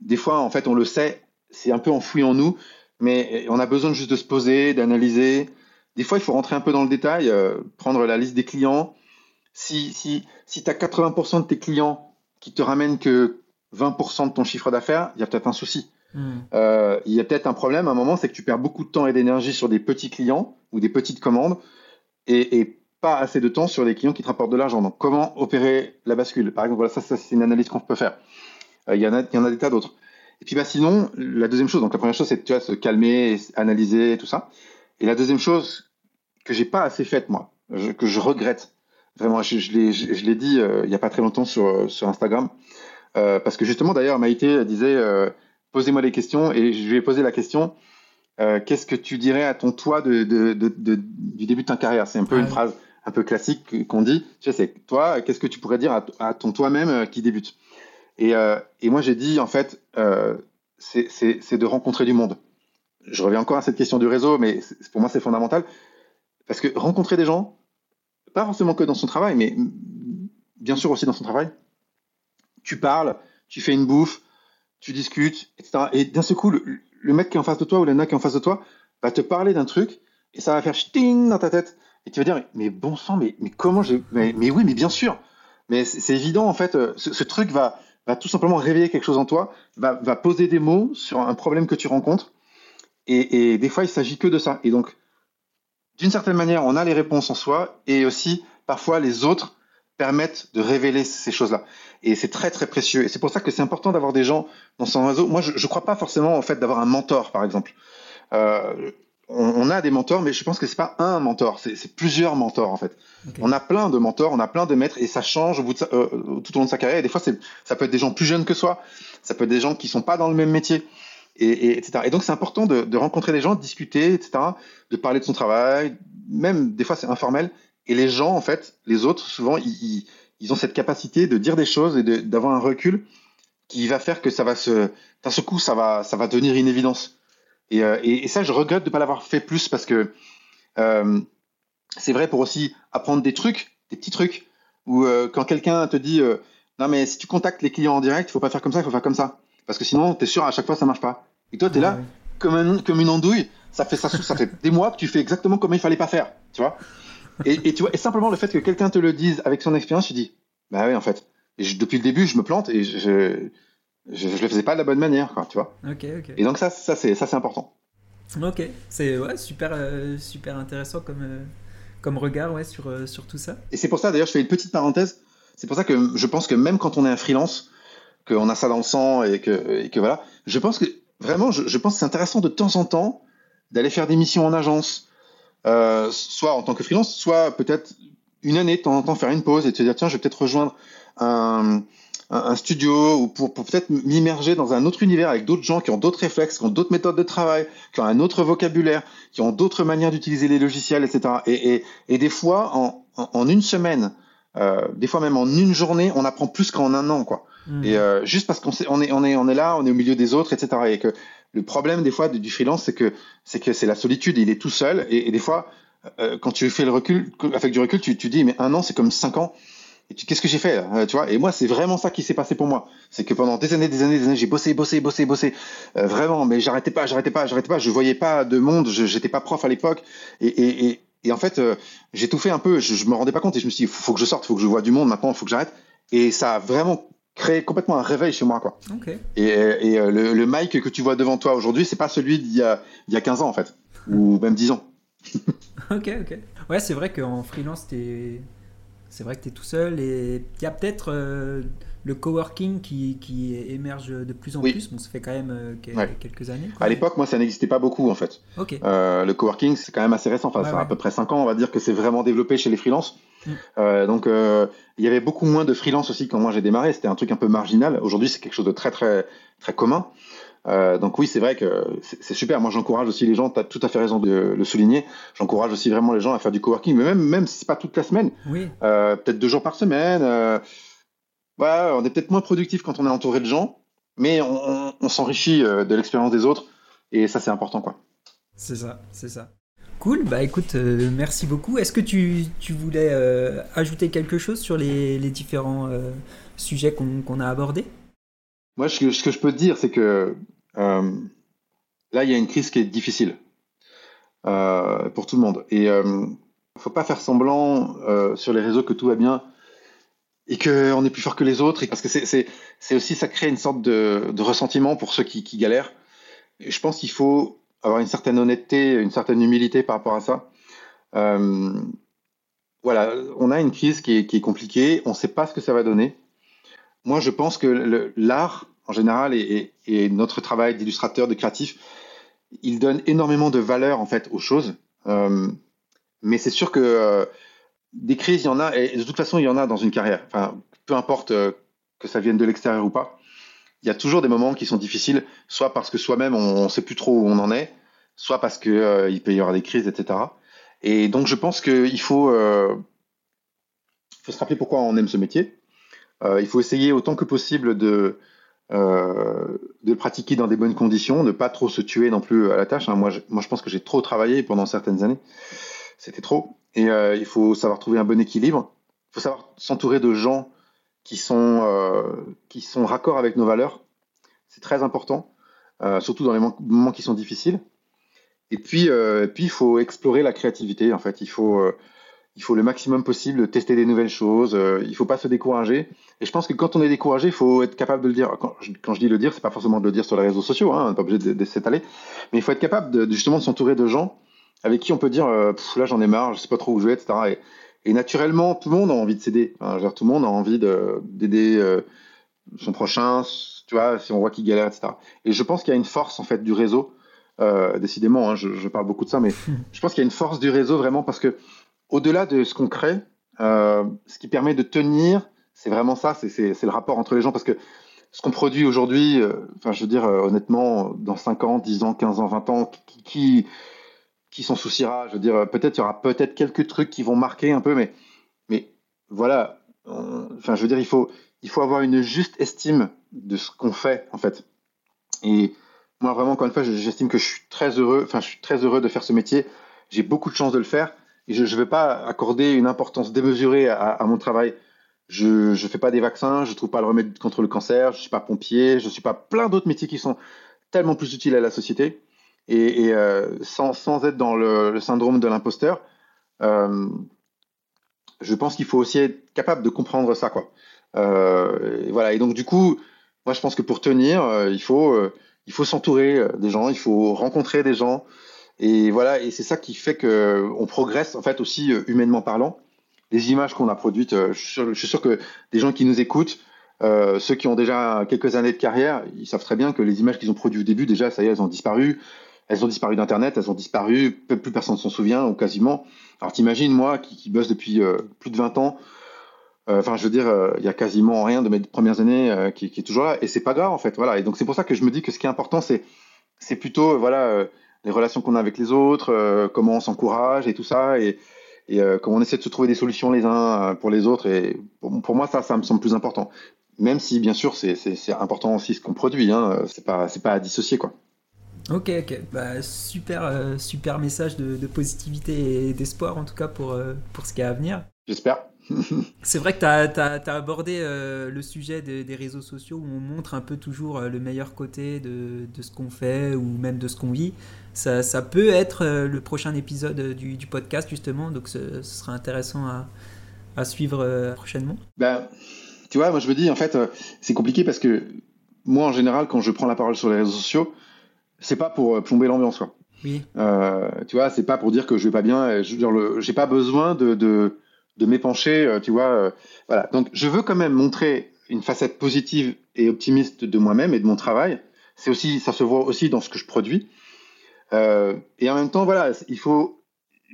des fois, en fait, on le sait c'est un peu enfoui en nous, mais on a besoin juste de se poser, d'analyser. Des fois, il faut rentrer un peu dans le détail, euh, prendre la liste des clients. Si, si, si tu as 80% de tes clients qui te ramènent que 20% de ton chiffre d'affaires, il y a peut-être un souci. Hmm. Euh, il y a peut-être un problème à un moment, c'est que tu perds beaucoup de temps et d'énergie sur des petits clients ou des petites commandes et, et, pas assez de temps sur les clients qui te rapportent de l'argent. Donc, comment opérer la bascule? Par exemple, voilà, ça, ça c'est une analyse qu'on peut faire. Euh, il y, a, il y en a des tas d'autres. Et puis bah sinon, la deuxième chose, donc la première chose c'est tu vois se calmer, analyser tout ça. Et la deuxième chose que j'ai pas assez faite moi, que je regrette vraiment, je, je l'ai je, l'ai dit euh, il y a pas très longtemps sur sur Instagram, euh, parce que justement d'ailleurs Maïté disait euh, posez-moi des questions et je lui ai posé la question qu'est-ce que tu dirais à ton toi de, de, de, de du début de ta carrière? C'est un peu une phrase un peu classique qu'on dit. Tu sais, c'est toi, qu'est-ce que tu pourrais dire à, à ton toi-même qui débute? Et, euh, et moi, j'ai dit, en fait, euh, c'est de rencontrer du monde. Je reviens encore à cette question du réseau, mais pour moi, c'est fondamental. Parce que rencontrer des gens, pas forcément que dans son travail, mais bien sûr aussi dans son travail, tu parles, tu fais une bouffe, tu discutes, etc. Et d'un seul coup, le, mec qui est en face de toi ou la nana qui est en face de toi va te parler d'un truc et ça va faire ch'ting dans ta tête. Et tu vas dire, mais bon sang, mais, mais comment je. Mais, mais oui, mais bien sûr. Mais c'est évident, en fait, ce, ce truc va, va tout simplement réveiller quelque chose en toi, va, poser des mots sur un problème que tu rencontres. Et, et des fois, il s'agit que de ça. Et donc, d'une certaine manière, on a les réponses en soi et aussi, parfois, les autres permettent de révéler ces choses-là. Et c'est très, très précieux. Et c'est pour ça que c'est important d'avoir des gens dans son réseau. Moi, je ne crois pas forcément, en fait, d'avoir un mentor, par exemple. Euh, on, a des mentors, mais je pense que c'est pas un mentor, c'est plusieurs mentors en fait. On a plein de mentors, on a plein de maîtres et ça change au bout de euh, tout au long de sa carrière. Et des fois, ça peut être des gens plus jeunes que soi, ça peut être des gens qui sont pas dans le même métier, et, etc. Et donc, c'est important de, rencontrer des gens, de discuter, etc., de parler de son travail. Même des fois, c'est informel. Et les gens, en fait, les autres, souvent, ils, ont cette capacité de dire des choses et d'avoir un recul qui va faire que ça va se, d'un seul coup, ça va, ça va devenir une évidence. Euh, et, et, ça, je regrette de ne pas l'avoir fait plus parce que euh, c'est vrai pour aussi apprendre des trucs, des petits trucs, où euh, quand quelqu'un te dit non mais si tu contactes les clients en direct, il faut pas faire comme ça, il faut faire comme ça, parce que sinon tu es sûr à chaque fois ça marche pas. Et toi tu es là comme, un, comme une andouille, ça fait ça, ça fait des mois que tu fais exactement comme il fallait pas faire, tu vois. Et, et, tu vois, et simplement le fait que quelqu'un te le dise avec son expérience, tu dis bah oui en fait. Et depuis le début, je me plante et je, je, je le faisais pas de la bonne manière, quoi, tu vois. Ok, ok. Et donc ça, ça c'est ça c'est important. Ok, c'est ouais, super, euh, super intéressant comme, euh, comme regard ouais, sur, euh, sur tout ça. Et c'est pour ça, d'ailleurs, je fais une petite parenthèse. C'est pour ça que je pense que même quand on est un freelance, qu'on a ça dans le sang et que, et que voilà, je pense que vraiment, je, je pense que c'est intéressant de temps en temps d'aller faire des missions en agence, soit en tant que freelance, soit peut-être une année de temps en temps faire une pause et te dire tiens, je vais peut-être rejoindre un un, studio ou pour, pour peut-être m'immerger dans un autre univers avec d'autres gens qui ont d'autres réflexes, qui ont d'autres méthodes de travail, qui ont un autre vocabulaire, qui ont d'autres manières d'utiliser les logiciels, etc. Et, et, et des fois, en, en, une semaine, euh, des fois même en une journée, on apprend plus qu'en un an, quoi. Mmh. Et euh, juste parce qu'on on est, on est, on est là, on est au milieu des autres, etc. Et que le problème des fois du freelance, c'est que c'est que c'est la solitude. Il est tout seul et, et des fois, euh, quand tu fais le recul, avec du recul, tu, tu dis mais un an, c'est comme cinq ans qu'est-ce que j'ai fait euh, tu vois? Et moi c'est vraiment ça qui s'est passé pour moi. C'est que pendant des années des années des années j'ai bossé bossé bossé bossé. Euh, vraiment mais j'arrêtais pas j'arrêtais pas j'arrêtais pas. Je voyais pas de monde j'étais pas prof à l'époque. Et, et, et, et, en fait euh, j'ai tout fait un peu. Je, je me rendais pas compte et je me suis dit faut, faut que je sorte faut que je vois du monde maintenant faut que j'arrête. Et ça a vraiment créé complètement un réveil chez moi quoi. Okay. et, et le, le Mike que tu vois devant toi aujourd'hui c'est pas celui d'il y a il y a 15 ans en fait. Ou même 10 ans. Ok ok. Ouais c'est vrai qu'en freelance t'es c'est vrai que tu es tout seul et il y a peut-être euh, le coworking qui, qui émerge de plus en plus. Bon, ça fait quand même euh, quelques années. À l'époque, moi, ça n'existait pas beaucoup en fait. Euh, le coworking, c'est quand même assez récent. Enfin, ça à peu près 5 ans, on va dire que c'est vraiment développé chez les freelances. Mm. donc, il y avait beaucoup moins de freelance aussi quand moi j'ai démarré. C'était un truc un peu marginal. Aujourd'hui, c'est quelque chose de très, très, très commun. Euh, donc oui, c'est vrai que c'est super. Moi, j'encourage aussi les gens. Tu as tout à fait raison de le souligner. J'encourage aussi vraiment les gens à faire du coworking, mais même même si c'est pas toute la semaine, oui. euh, peut-être deux jours par semaine. Euh, voilà, on est peut-être moins productif quand on est entouré de gens, mais on, on, on s'enrichit euh, de l'expérience des autres, et ça c'est important, quoi. C'est ça, c'est ça. Cool, bah écoute, euh, merci beaucoup. Est-ce que tu, tu voulais euh, ajouter quelque chose sur les, les différents sujets qu'on a abordés? Moi, ce que, je peux te dire, c'est que euh, là, il y a une crise qui est difficile euh, pour tout le monde. Et il euh, ne faut pas faire semblant sur les réseaux que tout va bien et qu'on est plus fort que les autres. Parce que c'est aussi, ça crée une sorte de, ressentiment pour ceux qui, galèrent. Je pense qu'il faut avoir une certaine honnêteté, une certaine humilité par rapport à ça. Euh, voilà, on a une crise qui est, qui est compliquée, on ne sait pas ce que ça va donner. Moi, je pense que l'art en général et, notre travail d'illustrateur, de créatif, il donne énormément de valeur en fait aux choses. Euh, mais c'est sûr que euh, des crises, il y en a, et de toute façon, il y en a dans une carrière. Enfin, peu importe euh, que ça vienne de l'extérieur ou pas, il y a toujours des moments qui sont difficiles, soit parce que soi-même on ne sait plus trop où on en est, soit parce que euh, il peut y avoir des crises, etc. Et donc, je pense qu'il faut se rappeler pourquoi on aime ce métier. il faut essayer autant que possible de euh, de le pratiquer dans des bonnes conditions, ne pas trop se tuer non plus à la tâche. Hein. Moi, je, moi, je pense que j'ai trop travaillé pendant certaines années. C'était trop. Et euh, il faut savoir trouver un bon équilibre. Il faut savoir s'entourer de gens qui sont, euh, qui sont raccords avec nos valeurs. C'est très important, euh, surtout dans les moments qui sont difficiles. Et puis, puis, il faut explorer la créativité. En fait, il faut, il faut le maximum possible tester des nouvelles choses. Euh, il faut pas se décourager. Et je pense que quand on est découragé, il faut être capable de le dire. Quand je, quand je dis le dire, c'est pas forcément de le dire sur les réseaux sociaux, hein, on n'est pas obligé de, de s'étaler. Mais il faut être capable de, de justement de s'entourer de gens avec qui on peut dire euh, là j'en ai marre, je sais pas trop où je vais, etc. Et, et naturellement, tout le monde a envie de s'aider. Genre, tout le monde a envie d'aider euh, son prochain, tu vois, si on voit qu'il galère, etc. Et je pense qu'il y a une force en fait du réseau. Euh, décidément, hein, je, je, parle beaucoup de ça, mais je pense qu'il y a une force du réseau vraiment parce que au-delà de ce qu'on crée, euh, ce qui permet de tenir, c'est vraiment ça, c'est le rapport entre les gens, parce que ce qu'on produit aujourd'hui, euh, enfin, je veux dire, euh, honnêtement, dans 5 ans, 10 ans, 15 ans, 20 ans, qui, qui, s'en souciera Je veux dire, peut-être il y aura peut-être quelques trucs qui vont marquer un peu, mais, mais voilà, enfin, je veux dire, il faut, il faut avoir une juste estime de ce qu'on fait, en fait. Et moi, vraiment, encore une fois, j'estime que je suis très heureux, enfin, je suis très heureux de faire ce métier. J'ai beaucoup de chance de le faire je ne vais pas accorder une importance démesurée à, mon travail. Je ne fais pas des vaccins, je ne trouve pas le remède contre le cancer, je ne suis pas pompier, je ne suis pas plein d'autres métiers qui sont tellement plus utiles à la société. Et, euh, sans, être dans le, syndrome de l'imposteur, euh, je pense qu'il faut aussi être capable de comprendre ça. Quoi. Euh, et voilà. Et donc, du coup, moi, je pense que pour tenir, il faut s'entourer des gens, il faut rencontrer des gens. Et voilà, et c'est ça qui fait que on progresse en fait aussi humainement parlant. Les images qu'on a produites, je suis, sûr, que des gens qui nous écoutent, ceux qui ont déjà quelques années de carrière, ils savent très bien que les images qu'ils ont produites au début, déjà, ça y est, elles ont disparu elles ont disparu d'Internet, elles ont disparu, plus personne s'en souvient, ou quasiment. Alors t'imagines, moi, qui, bosse depuis euh, plus de 20 ans, euh, enfin, je veux dire, euh, il y a quasiment rien de mes premières années qui, est toujours là, et c'est pas grave, en fait, voilà. Et donc c'est pour ça que je me dis que ce qui est important, c'est plutôt, voilà, les relations qu'on a avec les autres, comment on s'encourage et tout ça, et, et comment on essaie de se trouver des solutions les uns pour les autres. Et pour, pour moi, ça, ça me semble plus important. Même si, bien sûr, c'est important aussi ce qu'on produit, hein, c'est pas, pas à dissocier, quoi. Ok, ok. Bah, super, euh, super message de, positivité et d'espoir, en tout cas, pour, euh, pour ce qui est à venir. J'espère. c'est vrai que tu as, abordé euh, le sujet des réseaux sociaux où on montre un peu toujours le meilleur côté de, de ce qu'on fait ou même de ce qu'on vit. Ça, ça, peut être le prochain épisode du, du podcast, justement, donc ce, sera intéressant à, à suivre prochainement. Ben, tu vois, moi je me dis, en fait, c'est compliqué parce que moi, en général, quand je prends la parole sur les réseaux sociaux, c'est pas pour euh, plomber l'ambiance. Oui. Euh, tu vois, c'est pas pour dire que je vais pas bien. J'ai pas besoin de, de, de m'épancher, euh, tu vois. voilà. Donc, je veux quand même montrer une facette positive et optimiste de moi-même et de mon travail. C'est aussi, ça se voit aussi dans ce que je produis. et en même temps, voilà, il faut,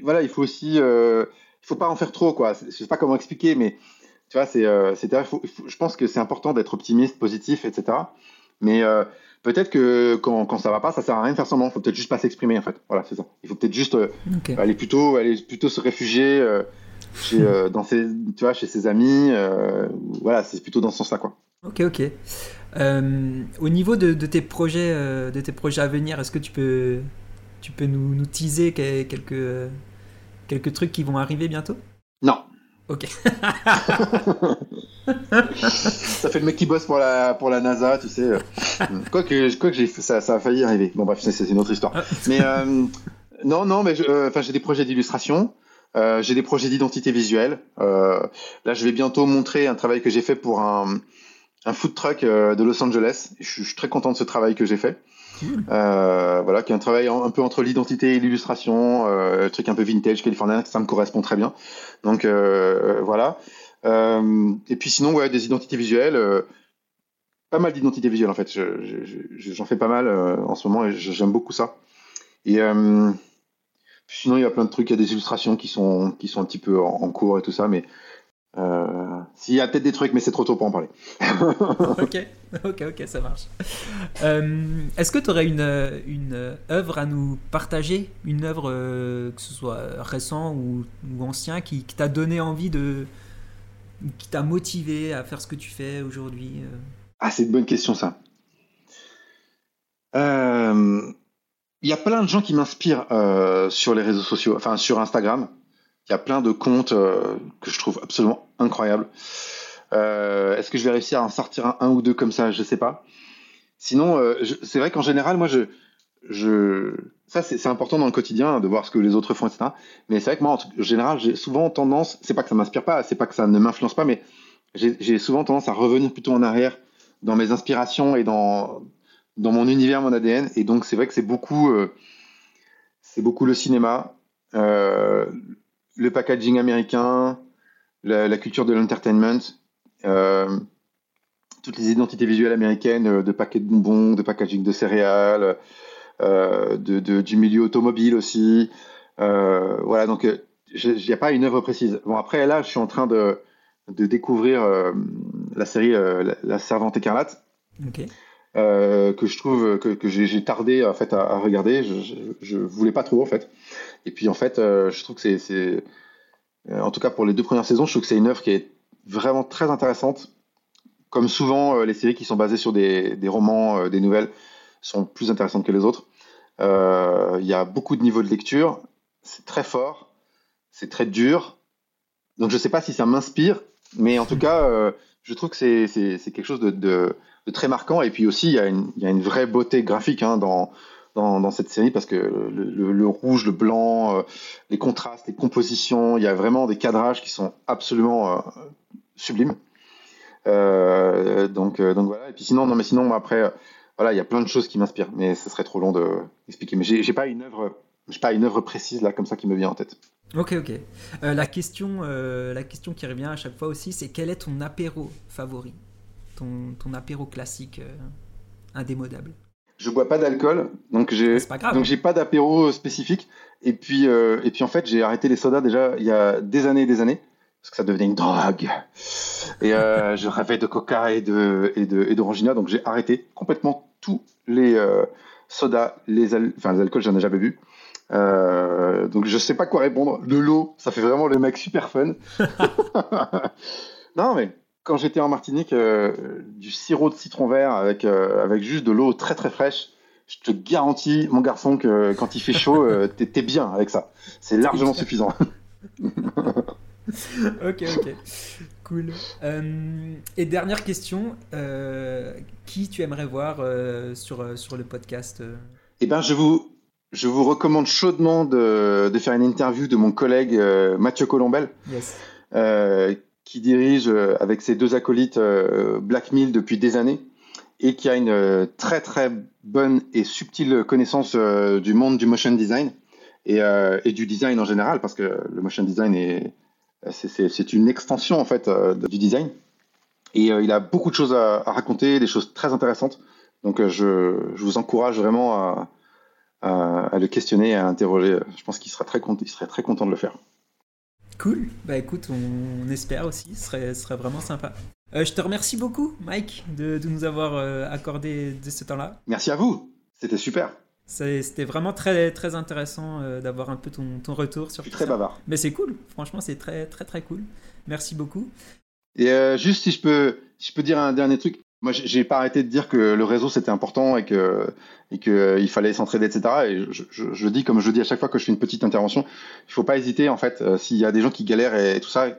voilà, il faut aussi, il faut pas en faire trop, quoi. Je sais pas comment expliquer, mais tu vois, c'est, c'est, je pense que c'est important d'être optimiste, positif, etc. Mais peut-être que quand, quand ça va pas, ça sert à rien de faire semblant. Il faut peut-être juste pas s'exprimer en fait. Voilà, c'est ça. Il faut peut-être juste euh, aller plutôt, aller plutôt se réfugier euh, chez, euh, dans ses, tu vois, chez ses amis. voilà, c'est plutôt dans ce sens-là quoi. Ok, ok. au niveau de, de, tes projets, de tes projets à venir, est-ce que tu peux, tu peux nous, nous teaser quelques, quelques trucs qui vont arriver bientôt? Non. Ok. ça fait le mec qui bosse pour la, pour la NASA, tu sais. quoi que, quoi que j'ai, ça, ça a failli arriver. Bon, bref, c'est, une autre histoire. Ah. mais euh, non, non, mais euh, enfin, j'ai des projets d'illustration. Euh, j'ai des projets d'identité visuelle. là, je vais bientôt montrer un travail que j'ai fait pour un, un food truck de Los Angeles. Je, suis très content de ce travail que j'ai fait. Euh, voilà, qui est un travail un peu entre l'identité et l'illustration, euh, truc un peu vintage californien, ça me correspond très bien. Donc euh, voilà. Euh, et puis sinon, ouais, des identités visuelles, euh, pas mal d'identités visuelles en fait. J'en fais pas mal en ce moment et j'aime beaucoup ça. Et sinon, il y a plein de trucs, il y a des illustrations qui sont qui sont un petit peu en, en cours et tout ça, mais euh, s'il y a peut-être des trucs, mais c'est trop tôt pour en parler. ok, ok, ok, ça marche. Euh, est-ce que tu aurais une, une œuvre à nous partager? Une œuvre, euh, que ce soit récent ou, ancien, qui, t'a donné envie de. qui t'a motivé à faire ce que tu fais aujourd'hui Ah, c'est une bonne question, ça. Il y a plein de gens qui m'inspirent sur les réseaux sociaux, enfin sur Instagram. Il y a plein de comptes euh, que je trouve absolument incroyables. Euh, est-ce que je vais réussir à en sortir un, ou deux comme ça? Je sais pas. Sinon, euh, c'est vrai qu'en général, moi, je, je, ça c'est important dans le quotidien de voir ce que les autres font, etc. Mais c'est vrai que moi, en général, j'ai souvent tendance, c'est pas que ça m'inspire pas, c'est pas que ça ne m'influence pas, mais j'ai souvent tendance à revenir plutôt en arrière dans mes inspirations et dans dans mon univers, mon ADN. Et donc c'est vrai que c'est beaucoup, c'est beaucoup le cinéma, euh, le packaging américain, la, culture de l'entertainment, euh, toutes les identités visuelles américaines euh, de paquets de bonbons, de packaging de céréales, euh, du milieu automobile aussi. voilà, donc il n'y a pas une œuvre précise. Bon, après, là, je suis en train de, de découvrir la série la, Servante écarlate. Que je trouve que, j'ai tardé en fait à, regarder. Je, je, voulais pas trop en fait. Et puis en fait, euh, je trouve que c'est, euh, en tout cas pour les deux premières saisons, je trouve que c'est une œuvre qui est vraiment très intéressante. Comme souvent, euh, les séries qui sont basées sur des, romans, des nouvelles, sont plus intéressantes que les autres. Il y a beaucoup de niveaux de lecture, c'est très fort, c'est très dur. Donc je sais pas si ça m'inspire, mais en tout cas, je trouve que c'est, quelque chose de, de, très marquant. Et puis aussi, il y a une, vraie beauté graphique hein, dans, cette série parce que le, rouge, le blanc, euh, les contrastes, les compositions, il y a vraiment des cadrages qui sont absolument euh, sublimes. donc, donc voilà. Et puis sinon, non, mais sinon, après, voilà, il y a plein de choses qui m'inspirent, mais ce serait trop long d'expliquer. mais j'ai pas une œuvre, j'ai pas une œuvre précise là comme ça qui me vient en tête. Ok, ok. la question, la question qui revient à chaque fois aussi, c'est quel est ton apéro favori, ton, ton apéro classique indémodable je bois pas d'alcool, donc j'ai donc j'ai pas d'apéro spécifique. Et puis euh, et puis en fait j'ai arrêté les sodas déjà il y a des années et des années parce que ça devenait une drogue. Et euh, je rêvais de coca et de et de et d'orangina, donc j'ai arrêté complètement tous les euh, sodas, les enfin les alcools j'en ai jamais bu. donc je sais pas quoi répondre. De l'eau, ça fait vraiment le mec super fun. non mais quand j'étais en Martinique, euh, du sirop de citron vert avec, euh, avec juste de l'eau très très fraîche. Je te garantis, mon garçon, que quand il fait chaud, euh, t'es bien avec ça. C'est largement suffisant. ok, ok. Cool. et dernière question, qui tu aimerais voir sur, sur le podcast Eh ben, je vous, je vous recommande chaudement de, de faire une interview de mon collègue Mathieu Colombel. Yes qui dirige euh, avec ses deux acolytes euh, Black Mill depuis des années et qui a une euh, très très bonne et subtile connaissance du monde du motion design et, du design en général parce que le motion design est c'est une extension en fait du design et il a beaucoup de choses à, raconter, des choses très intéressantes. Donc je, vous encourage vraiment à, le questionner, à interroger. Je pense qu'il sera très il serait très content de le faire. Cool. Bah écoute, on, espère aussi. Ce serait, serait vraiment sympa. Euh, je te remercie beaucoup, Mike, de, nous avoir euh, accordé de ce temps-là. Merci à vous. C'était super. C'était vraiment très, très intéressant euh, d'avoir un peu ton, ton retour sur Je suis très bavard. Mais c'est cool. Franchement, c'est très, très, très cool. Merci beaucoup. Et juste si je peux, si je peux dire un dernier truc, moi, j'ai pas arrêté de dire que le réseau c'était important et que et que euh, il fallait s'entraider, etc. Et je, je, je, dis comme je dis à chaque fois que je fais une petite intervention, il faut pas hésiter en fait. Euh, s'il y a des gens qui galèrent et, tout ça,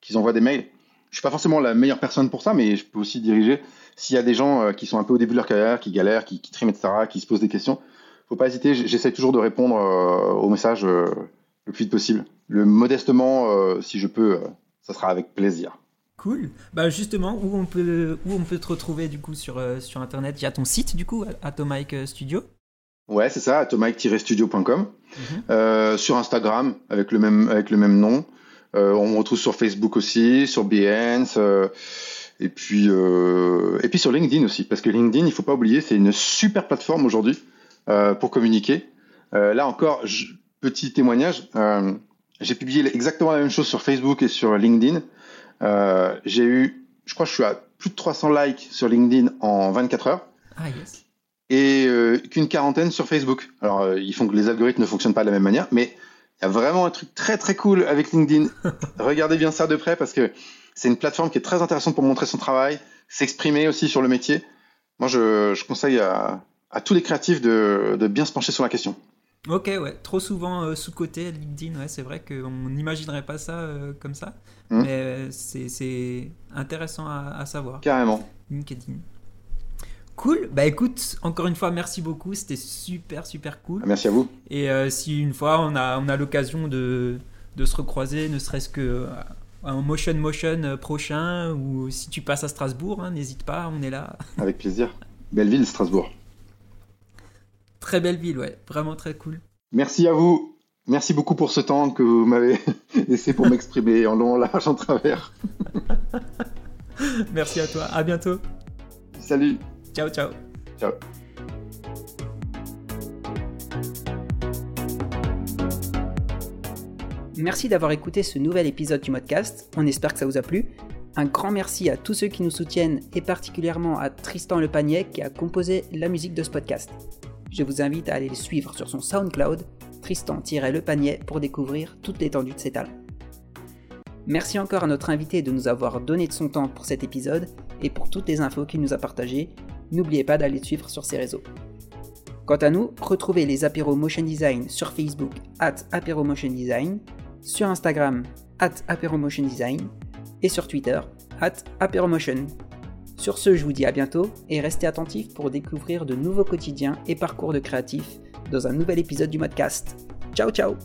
qu'ils envoient des mails. Je suis pas forcément la meilleure personne pour ça, mais je peux aussi diriger. S'il y a des gens euh, qui sont un peu au début de leur carrière, qui galèrent, qui, qui triment, etc., qui se posent des questions, faut pas hésiter. J'essaie toujours de répondre aux messages le plus vite possible. Le modestement, si je peux, ça sera avec plaisir. Cool. Bah justement, où on peut, où on peut te retrouver du coup sur, euh, sur internet? Il y a ton site du coup, Atomic euh, Studio? Ouais, c'est ça, atomic-studio.com. Mhm. euh, sur Instagram avec le même avec le même nom. Euh, on me retrouve sur Facebook aussi, sur Behance, et puis et puis sur LinkedIn aussi, parce que LinkedIn, il faut pas oublier, c'est une super plateforme aujourd'hui pour communiquer. là encore, petit témoignage, j'ai publié exactement la même chose sur Facebook et sur LinkedIn. Euh, j'ai eu, je crois que je suis à plus de 300 likes sur LinkedIn en 24 heures. Ah, yes. Et euh, qu'une quarantaine sur Facebook. Alors, euh, ils font que les algorithmes ne fonctionnent pas de la même manière, mais il y a vraiment un truc très très cool avec LinkedIn. Regardez bien ça de près parce que c'est une plateforme qui est très intéressante pour montrer son travail, s'exprimer aussi sur le métier. Moi, je, je conseille à, à, tous les créatifs de, de bien se pencher sur la question. Ok, ouais, trop souvent euh, sous-côté LinkedIn, ouais, c'est vrai qu'on n'imaginerait pas ça euh, comme ça, hmm. mais euh, c'est intéressant à, savoir. Carrément. LinkedIn. Cool, bah écoute, encore une fois, merci beaucoup, c'était super, super cool. Merci à vous. Et si une fois on a, on a l'occasion de, de, se recroiser, ne serait-ce que un Motion Motion prochain, ou si tu passes à Strasbourg, hein, n'hésite pas, on est là. Avec plaisir. Belle ville, Strasbourg. Très belle ville, ouais. Vraiment très cool. Merci à vous. Merci beaucoup pour ce temps que vous m'avez laissé pour m'exprimer en long, en large, en travers. Merci à toi. À bientôt. Salut. Ciao, ciao. Ciao. Merci d'avoir écouté ce nouvel épisode du podcast. On espère que ça vous a plu. Un grand merci à tous ceux qui nous soutiennent et particulièrement à Tristan Le Panier qui a composé la musique de ce podcast je vous invite à aller le suivre sur son SoundCloud, Tristan-Le Panier, pour découvrir toute l'étendue de ses talents. Merci encore à notre invité de nous avoir donné de son temps pour cet épisode et pour toutes les infos qu'il nous a partagées. N'oubliez pas d'aller le suivre sur ses réseaux. Quant à nous, retrouvez les apéros Motion Design sur Facebook at apéro Motion Design, sur Instagram at apéro Motion Design et sur Twitter at apéromotion. Sur ce, je vous dis à bientôt et restez attentifs pour découvrir de nouveaux quotidiens et parcours de créatifs dans un nouvel épisode du podcast. Ciao ciao